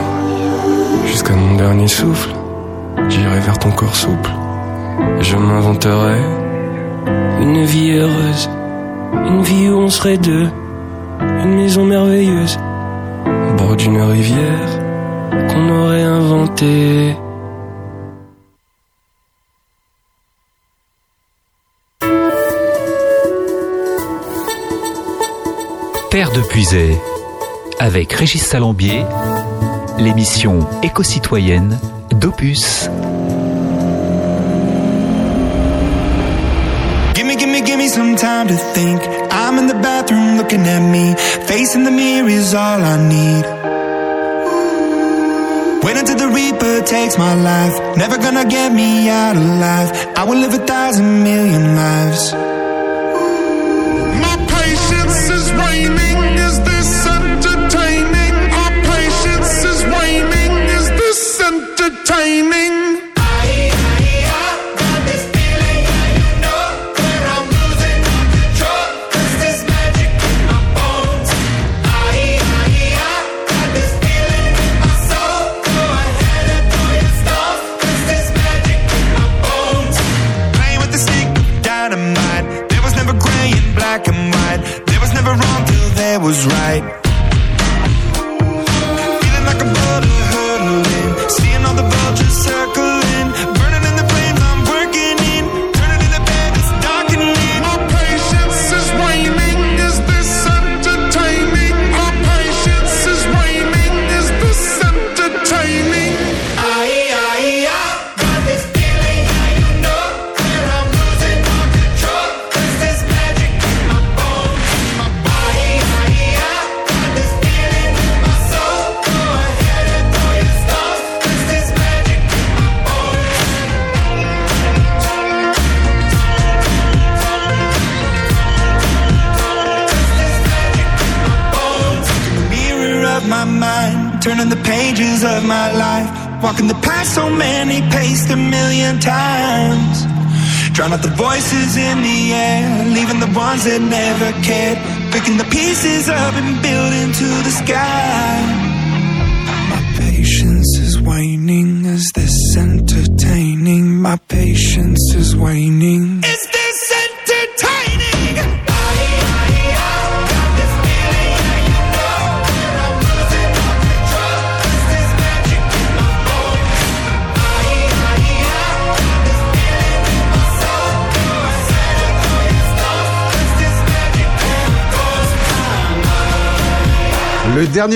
Jusqu'à mon dernier souffle, j'irai vers ton corps souple. Et je m'inventerai une vie heureuse, une vie où on serait deux, une maison merveilleuse, au bord d'une rivière qu'on aurait inventée. Terre de Puisay, avec Régis Salambier, l'émission éco-citoyenne d'Opus. Gimme, gimme, gimme some time to think. I'm in the bathroom looking at me. Facing the mirror is all I need. Wait until the Reaper takes my life. Never gonna get me out alive. I will live a thousand million lives.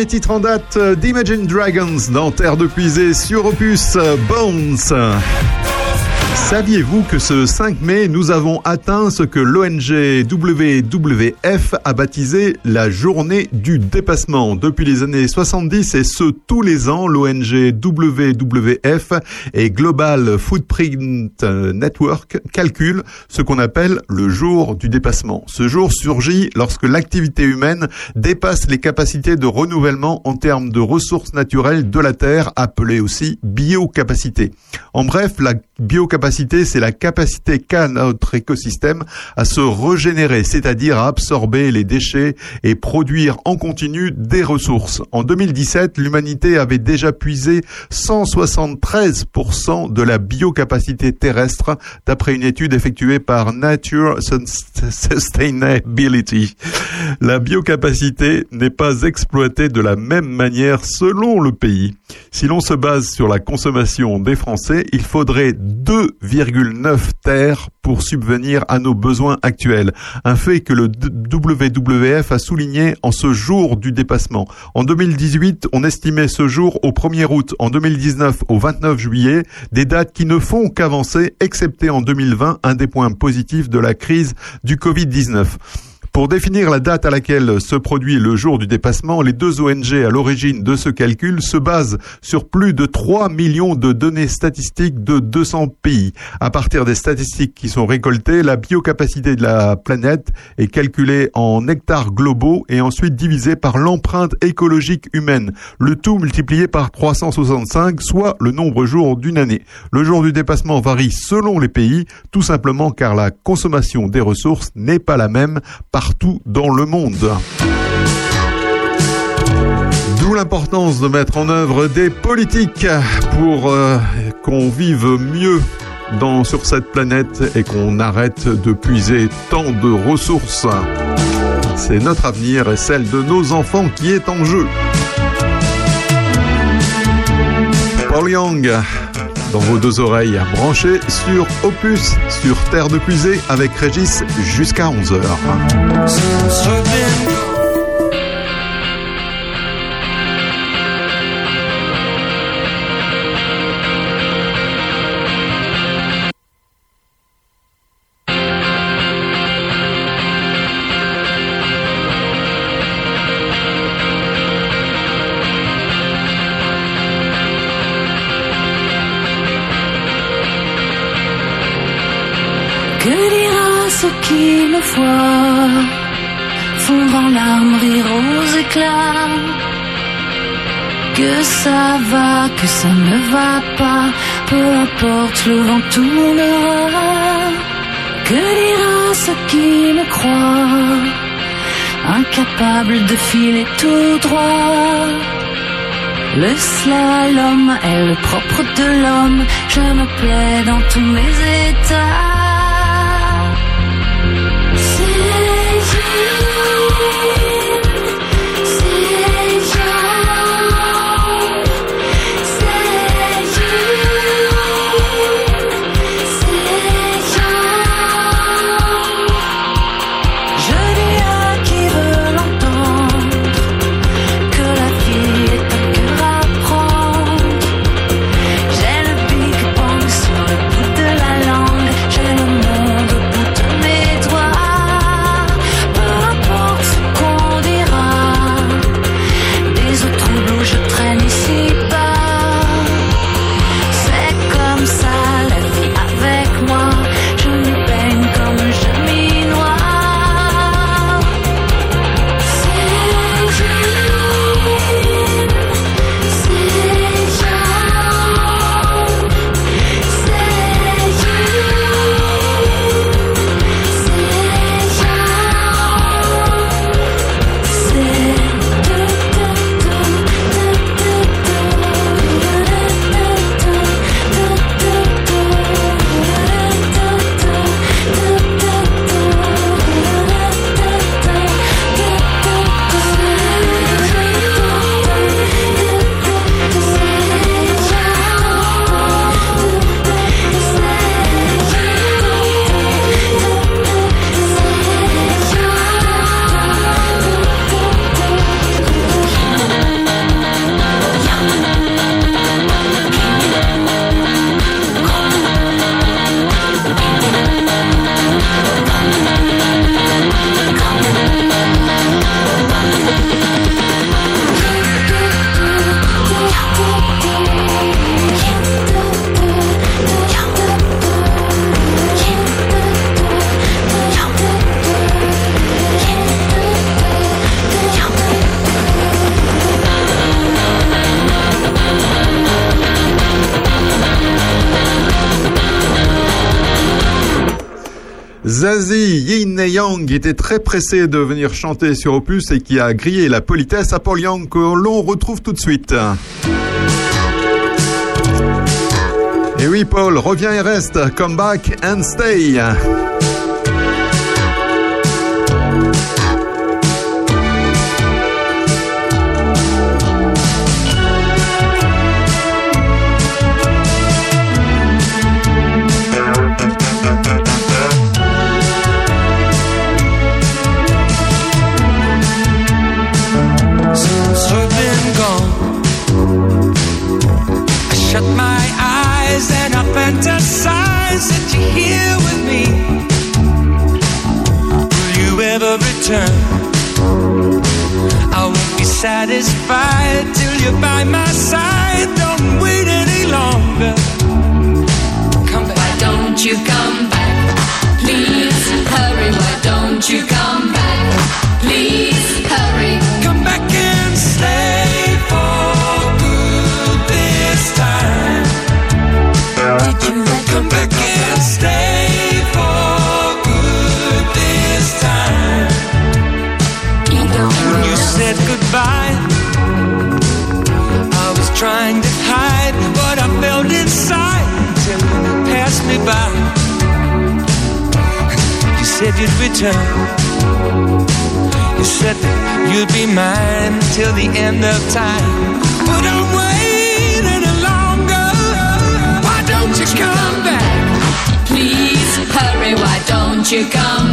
Dernier titre en date euh, d'Imagine Dragons dans Terre de Puisée sur Opus euh, Bones. Saviez-vous que ce 5 mai, nous avons atteint ce que l'ONG WWF a baptisé la journée du dépassement? Depuis les années 70 et ce tous les ans, l'ONG WWF et Global Footprint Network calcule ce qu'on appelle le jour du dépassement. Ce jour surgit lorsque l'activité humaine dépasse les capacités de renouvellement en termes de ressources naturelles de la Terre, appelées aussi biocapacité. Biocapacité c'est la capacité qu'a notre écosystème à se régénérer, c'est-à-dire à absorber les déchets et produire en continu des ressources. En 2017, l'humanité avait déjà puisé 173% de la biocapacité terrestre, d'après une étude effectuée par Nature Sustainability. La biocapacité n'est pas exploitée de la même manière selon le pays. Si l'on se base sur la consommation des Français, il faudrait 2,9 terres pour subvenir à nos besoins actuels. Un fait que le WWF a souligné en ce jour du dépassement. En 2018, on estimait ce jour au 1er août, en 2019 au 29 juillet, des dates qui ne font qu'avancer, excepté en 2020, un des points positifs de la crise du Covid-19. Pour définir la date à laquelle se produit le jour du dépassement, les deux ONG à l'origine de ce calcul se basent sur plus de 3 millions de données statistiques de 200 pays. À partir des statistiques qui sont récoltées, la biocapacité de la planète est calculée en hectares globaux et ensuite divisée par l'empreinte écologique humaine, le tout multiplié par 365, soit le nombre de jours d'une année. Le jour du dépassement varie selon les pays, tout simplement car la consommation des ressources n'est pas la même partout dans le monde. D'où l'importance de mettre en œuvre des politiques pour euh, qu'on vive mieux dans, sur cette planète et qu'on arrête de puiser tant de ressources. C'est notre avenir et celle de nos enfants qui est en jeu. Paul Young, dans vos deux oreilles, branchées sur Opus, sur Terre de Puisée, avec Régis jusqu'à 11h. Voit fondre larmes, rire aux éclats Que ça va, que ça ne va pas, peu importe, le vent tournera. Que dira ce qui me croit incapable de filer tout droit le slalom est le propre de l'homme, je me plais dans tous mes états. Yang était très pressé de venir chanter sur Opus et qui a grillé la politesse à Paul Yang que l'on retrouve tout de suite. Et oui Paul, reviens et reste, come back and stay. Till the end of time. But I'm waiting longer. Why don't you come back? Please hurry. Why don't you come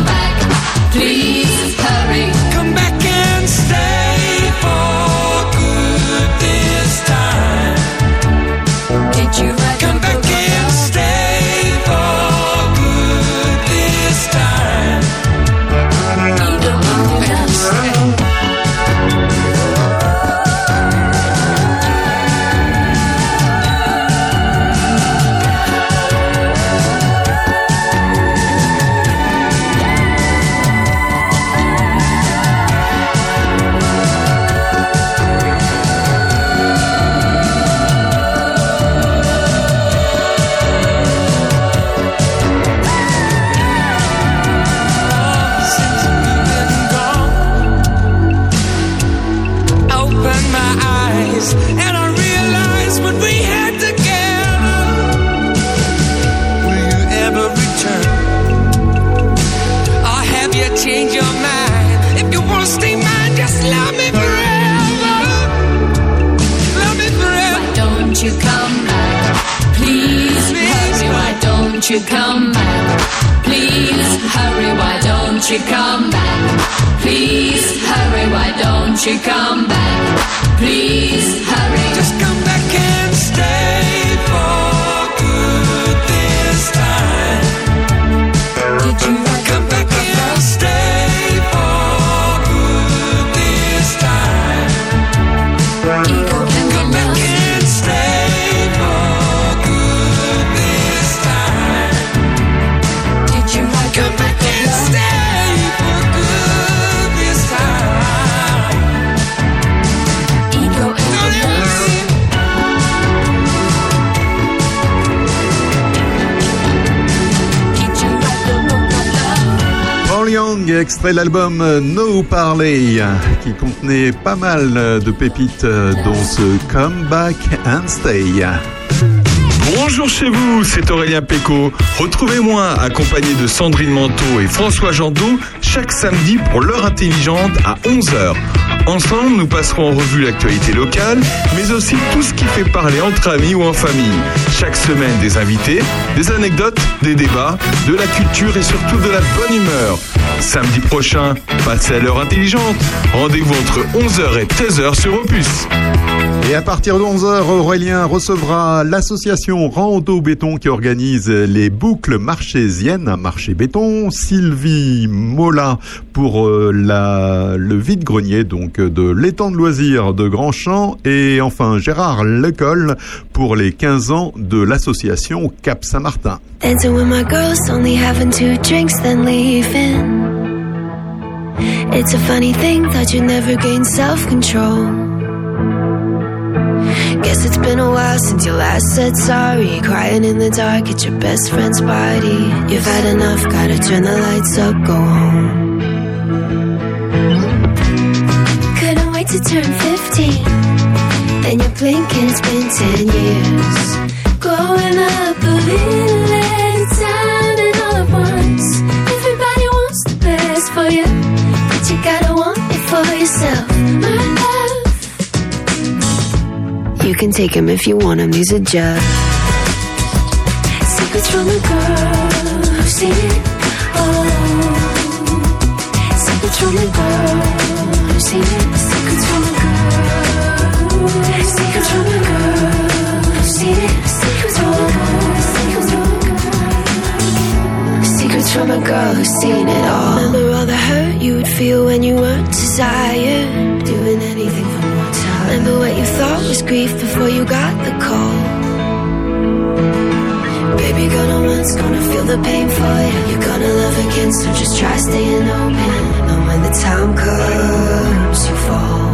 Extrait de l'album No Parley, qui contenait pas mal de pépites, dont ce Come Back and Stay. Bonjour chez vous, c'est Aurélien Péco. Retrouvez-moi accompagné de Sandrine Manteau et François Jandot chaque samedi pour l'heure intelligente à 11h. Ensemble, nous passerons en revue l'actualité locale, mais aussi tout ce qui fait parler entre amis ou en famille. Chaque semaine, des invités, des anecdotes, des débats, de la culture et surtout de la bonne humeur. Samedi prochain, passez à l'heure intelligente. Rendez-vous entre 11h et 13h sur Opus. Et à partir de 11h, Aurélien recevra l'association Rando Béton qui organise les boucles marchésiennes à marché béton. Sylvie Mola pour euh, la, le vide-grenier donc de l'étang de loisirs de Grandchamp. Et enfin Gérard Lecol pour les 15 ans de l'association Cap Saint-Martin. Dancing with my girls, only having two drinks, then leaving. It's a funny thing that you never gain self control. Guess it's been a while since you last said sorry. Crying in the dark at your best friend's party. You've had enough, gotta turn the lights up, go home. Couldn't wait to turn 15. Then you blink and it's been 10 years. Growing up a little yourself. My love. You can take him if you want him, he's are just secrets from a girl who's seen it all. Secrets from a girl who's seen it. From a girl who's seen it all. Remember all the hurt you would feel when you weren't desired. Doing anything for more time. Remember what you thought was grief before you got the call. Baby, gonna once, gonna feel the pain for you. You're gonna love again, so just try staying open. And when the time comes, you fall.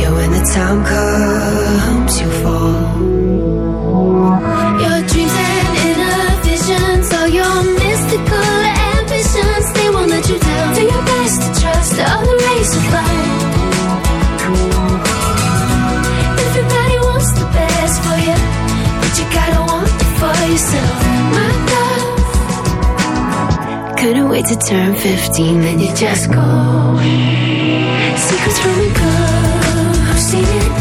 Yeah, when the time comes, you fall. Couldn't wait to turn 15, then you just go. Secrets from a girl who's seen it.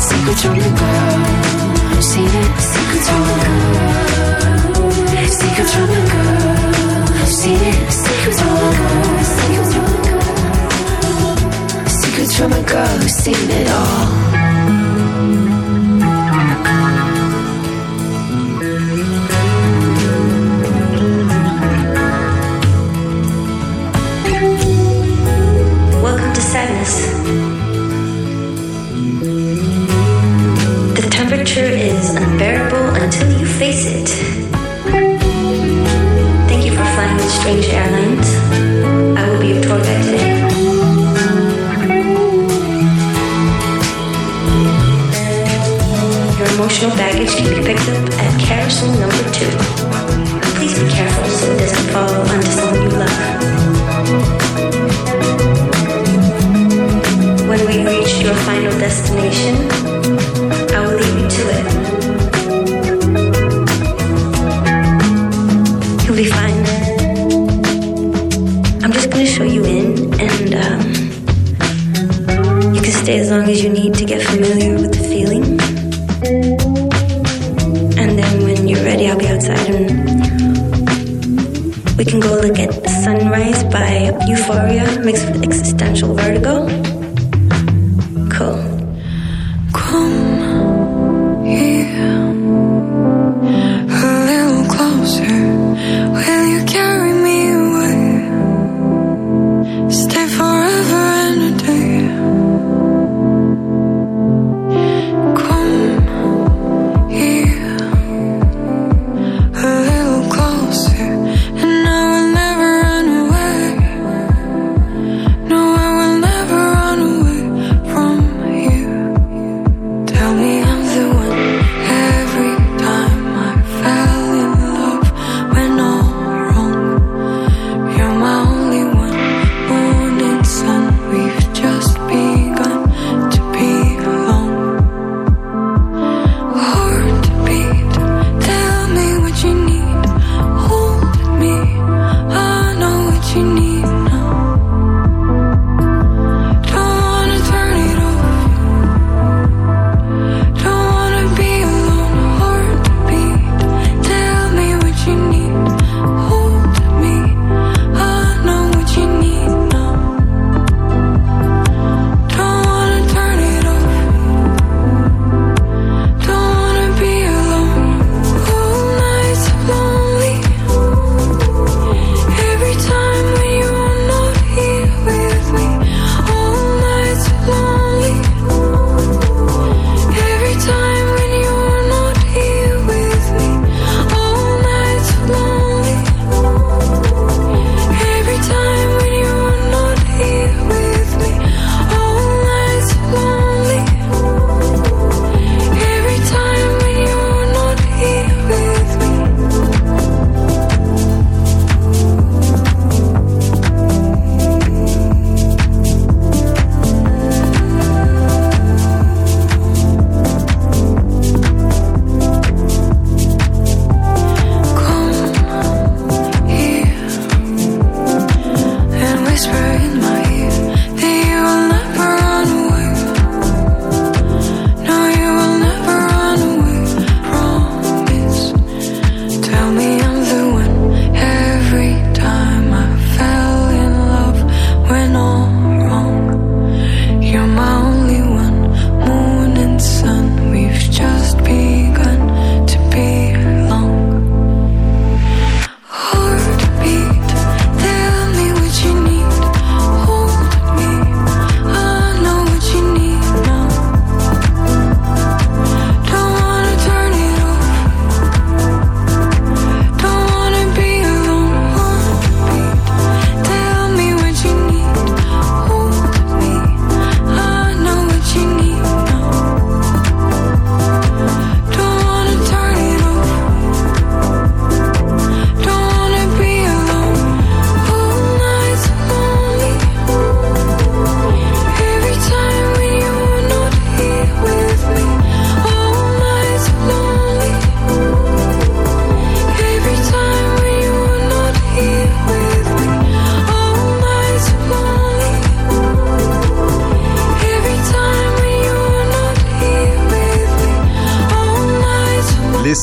Secrets from a girl seen it. Secrets from a girl. Secrets from a seen it. Secrets from a girl. From a girl who's seen it all. Welcome to sadness. The temperature is unbearable until you face it. Thank you for flying with Strange Airlines. Emotional baggage can be picked up at carousel number two. Please be careful so it doesn't fall onto someone you love. When we reach your final destination, I will lead you to it. You'll be fine. I'm just gonna show you in, and um, you can stay as long as you need to get familiar with the we can go look at Sunrise by Euphoria mixed with existential vertigo.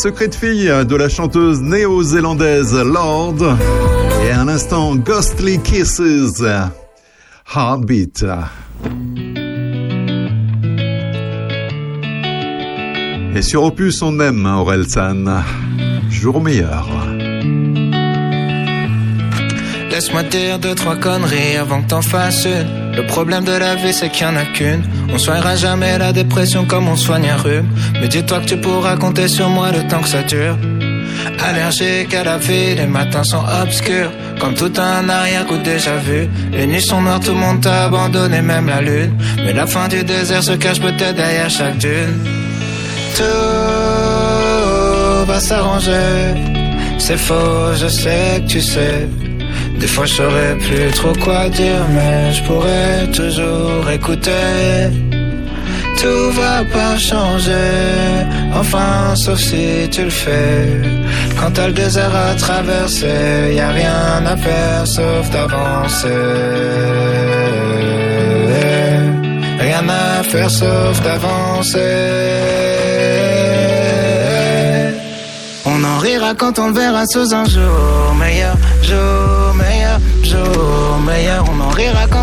Les secrets de filles de la chanteuse néo-zélandaise Lord. Et à l'instant, Ghostly Kisses. Heartbeat. Et sur Opus, on aime Aurel San. Jour meilleur. Laisse-moi dire deux, trois conneries avant que t'en fasses. Le problème de la vie, c'est qu'il y en a qu'une. On soignera jamais la dépression comme on soigne un rhume. Mais dis-toi que tu pourras compter sur moi le temps que ça dure. Allergique à la vie, les matins sont obscurs. Comme tout un arrière-goût déjà vu. Les nuits sont noires, tout le monde t'a abandonné, même la lune. Mais la fin du désert se cache peut-être derrière chaque dune. Tout va s'arranger. C'est faux, je sais que tu sais. Des fois je saurais plus trop quoi dire, mais je pourrais toujours écouter. Tout va pas changer, enfin sauf si tu le fais. Quand t'as le désert à traverser, y a rien à faire sauf d'avancer. Rien à faire sauf d'avancer. On en rira quand on le verra sous un jour meilleur, jour meilleur, jour meilleur. On en rira quand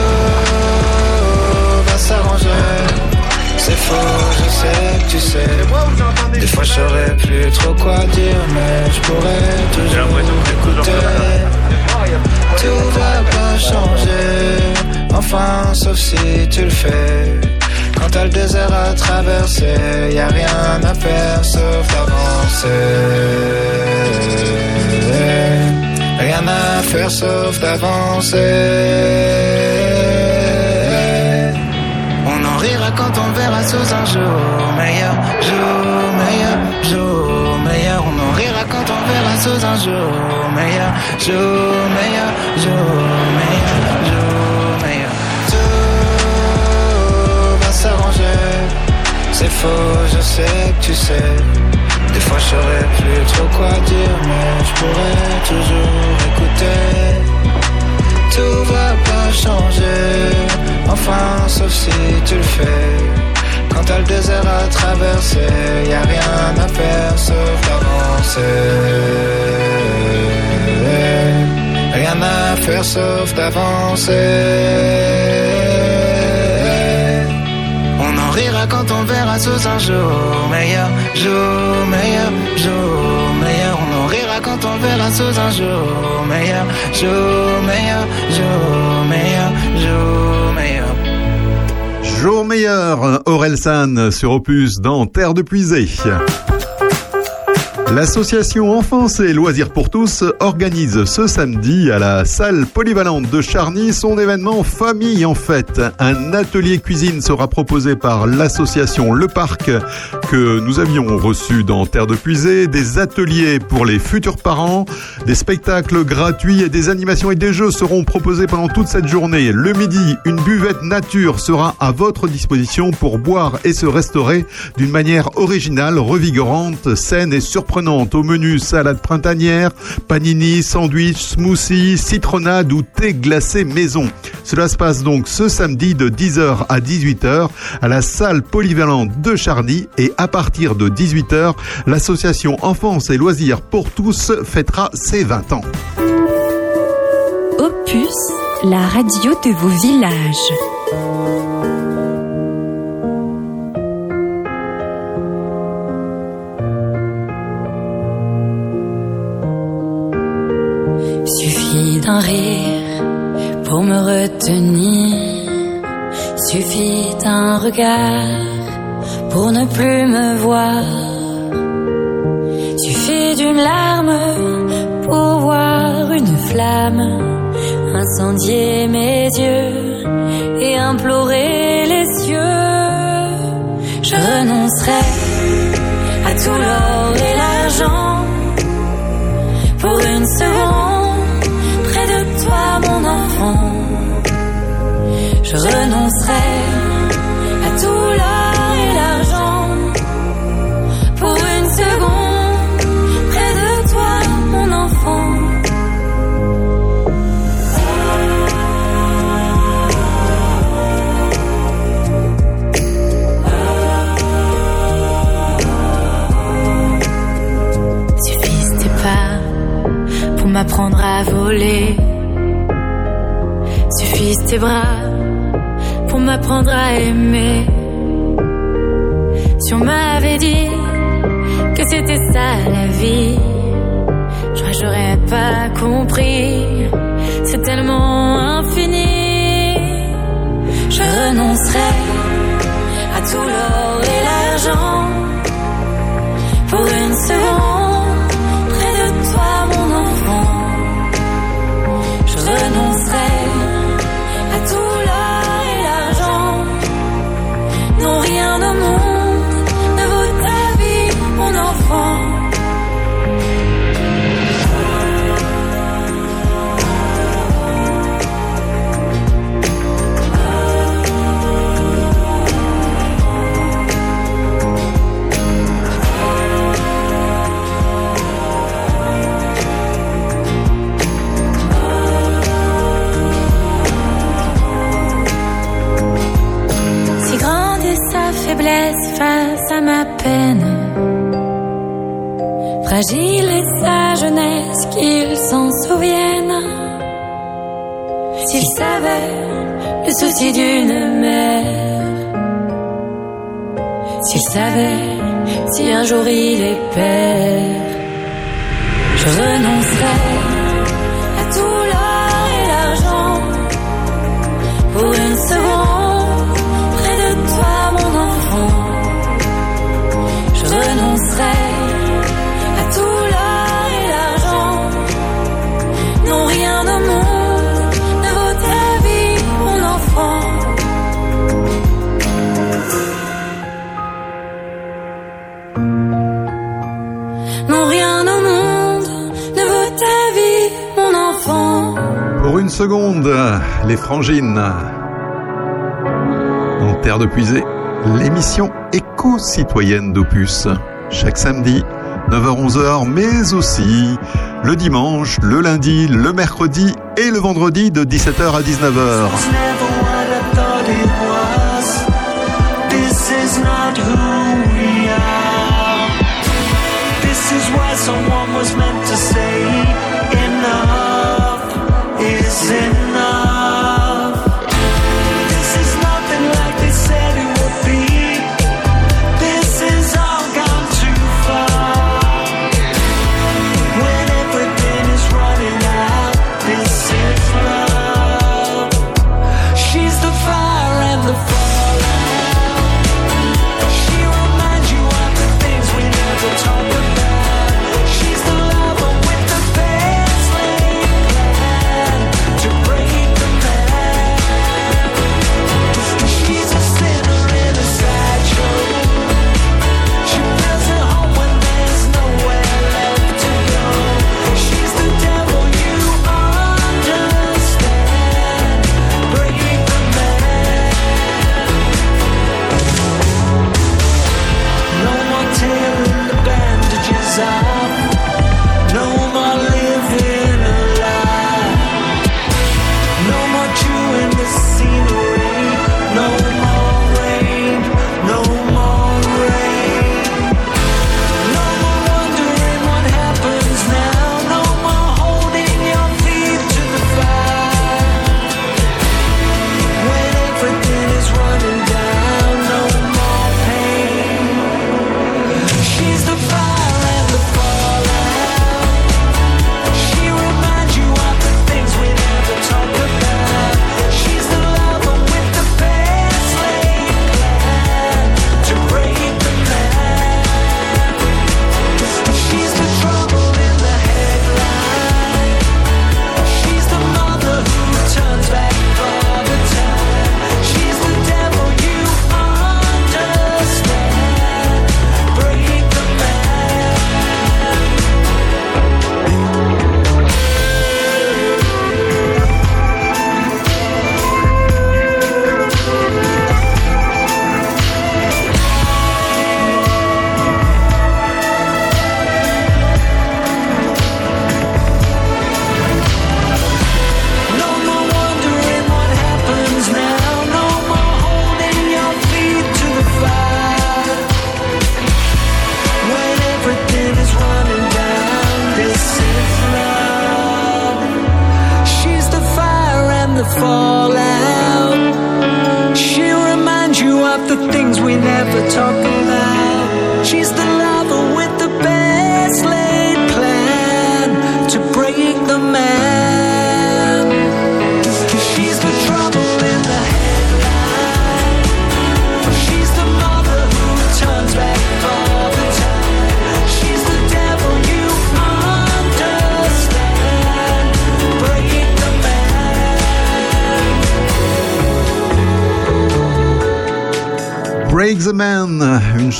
C'est faux, je sais que tu sais. Des fois je saurais plus trop quoi dire, mais je pourrais toujours écouter. Tout va pas changer, enfin sauf si tu le fais. Quand t'as le désert à traverser, y a rien à faire sauf d'avancer. Rien à faire sauf d'avancer. Quand on verra sous un jour meilleur, jour meilleur, jour meilleur. On en rira quand on verra sous un jour meilleur, jour meilleur, jour meilleur, jour meilleur. Tout va s'arranger. C'est faux, je sais que tu sais. Des fois je saurais plus trop quoi dire, mais je pourrais toujours écouter. Tout va changer, enfin sauf si tu le fais. Quand t'as le désert à traverser, y a rien à faire sauf d'avancer. Rien à faire sauf d'avancer. Rira quand on verra sous un jour meilleur, jour meilleur, jour meilleur. On en rira quand on verra sous un jour meilleur, jour meilleur, jour meilleur, jour meilleur. Jour meilleur, Aurel San sur Opus dans Terre de Puisée. L'association Enfance et Loisirs pour tous organise ce samedi à la salle polyvalente de Charny son événement Famille en fête. Un atelier cuisine sera proposé par l'association Le Parc que nous avions reçu dans Terre de Puisée, des ateliers pour les futurs parents, des spectacles gratuits et des animations et des jeux seront proposés pendant toute cette journée. Le midi, une buvette nature sera à votre disposition pour boire et se restaurer d'une manière originale, revigorante, saine et surprenante. Au menu, salade printanière, panini, sandwich, smoothie, citronnade ou thé glacé maison. Cela se passe donc ce samedi de 10h à 18h à la salle polyvalente de Charny et à partir de 18h, l'association Enfance et Loisirs pour tous fêtera ses 20 ans. Opus, la radio de vos villages. D'un rire pour me retenir. Suffit d'un regard pour ne plus me voir. Suffit d'une larme pour voir une flamme incendier mes yeux et implorer les cieux. Je renoncerai à tout l'or et l'argent pour une seconde Je renoncerai à tout l'or et l'argent pour une seconde près de toi, mon enfant. Suffisent tes pas pour m'apprendre à voler. Suffisent tes bras m'apprendre à aimer. Si on m'avait dit que c'était ça la vie, j'aurais- j'aurais pas compris. C'est tellement infini. Je renoncerai à tout l'or Fragile est sa jeunesse, qu'il s'en souvienne. S'il savait le souci d'une mère. S'il savait si un jour il est père. Je renoncerai Les frangines. En terre de puisée, l'émission éco-citoyenne d'Opus. Chaque samedi, 9h-11h, mais aussi le dimanche, le lundi, le mercredi et le vendredi de 17h à 19h. never what I thought it was. This is not who we are. This is why someone was meant to say enough is enough.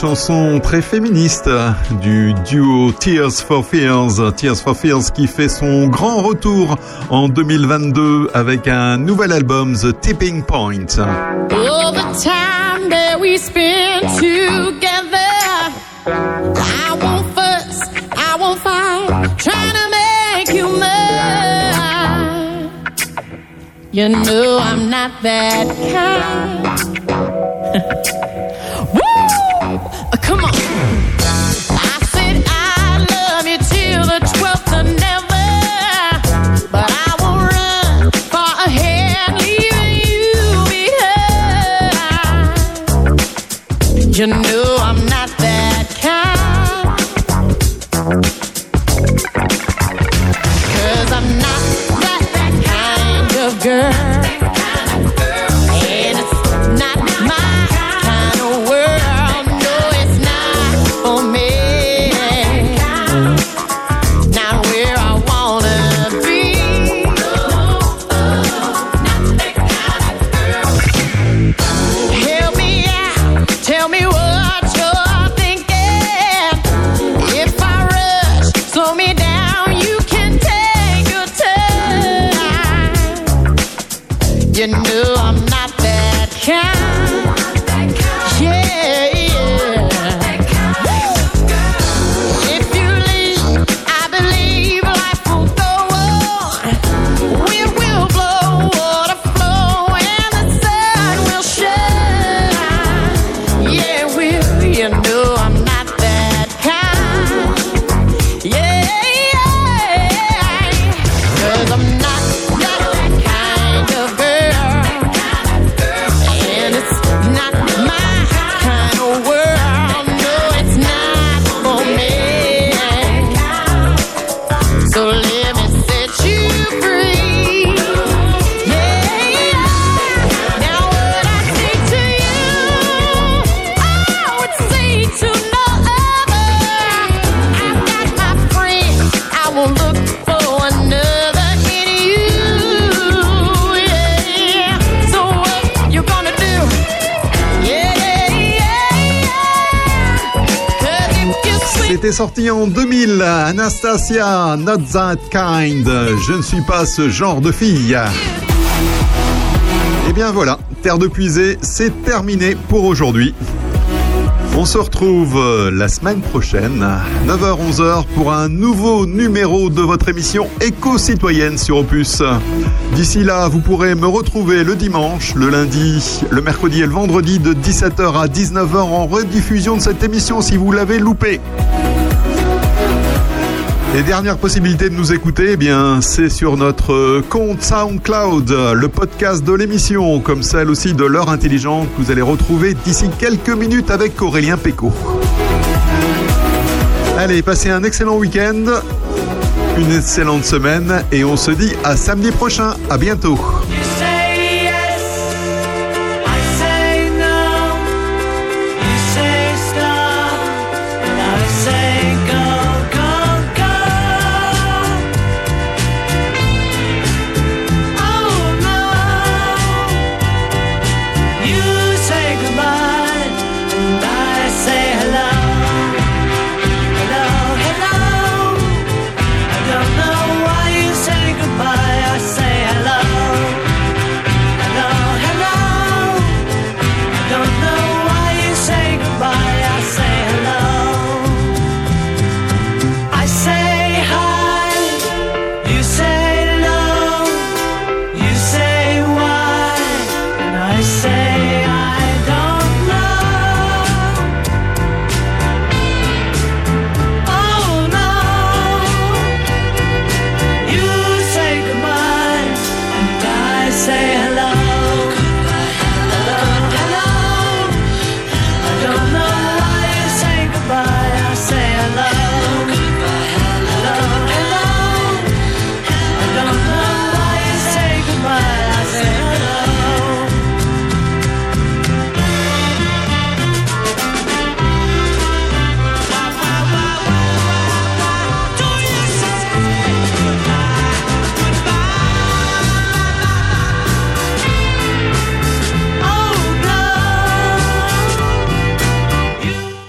Chanson très féministe du duo Tears for Fears. Tears for Fears qui fait son grand retour en 2022 avec un nouvel album, The Tipping Point. All the time that we spend together, I won't fuss, I won't fight, trying to make you. You know I'm not that kind. en 2000, Anastasia, Not That Kind. Je ne suis pas ce genre de fille. Et bien voilà, Terre de Puisée, c'est terminé pour aujourd'hui. On se retrouve euh, la semaine prochaine, 9h-11h, pour un nouveau numéro de votre émission Éco-citoyenne sur Opus. D'ici là, vous pourrez me retrouver le dimanche, le lundi, le mercredi et le vendredi de 17h à 19h en rediffusion de cette émission si vous l'avez loupé. Et dernière possibilité de nous écouter, eh bien, c'est sur notre euh, compte SoundCloud, le podcast de l'émission, comme celle aussi de l'heure intelligente que vous allez retrouver d'ici quelques minutes avec Aurélien Péco. Allez, passez un excellent week-end, une excellente semaine, et on se dit à samedi prochain. À bientôt.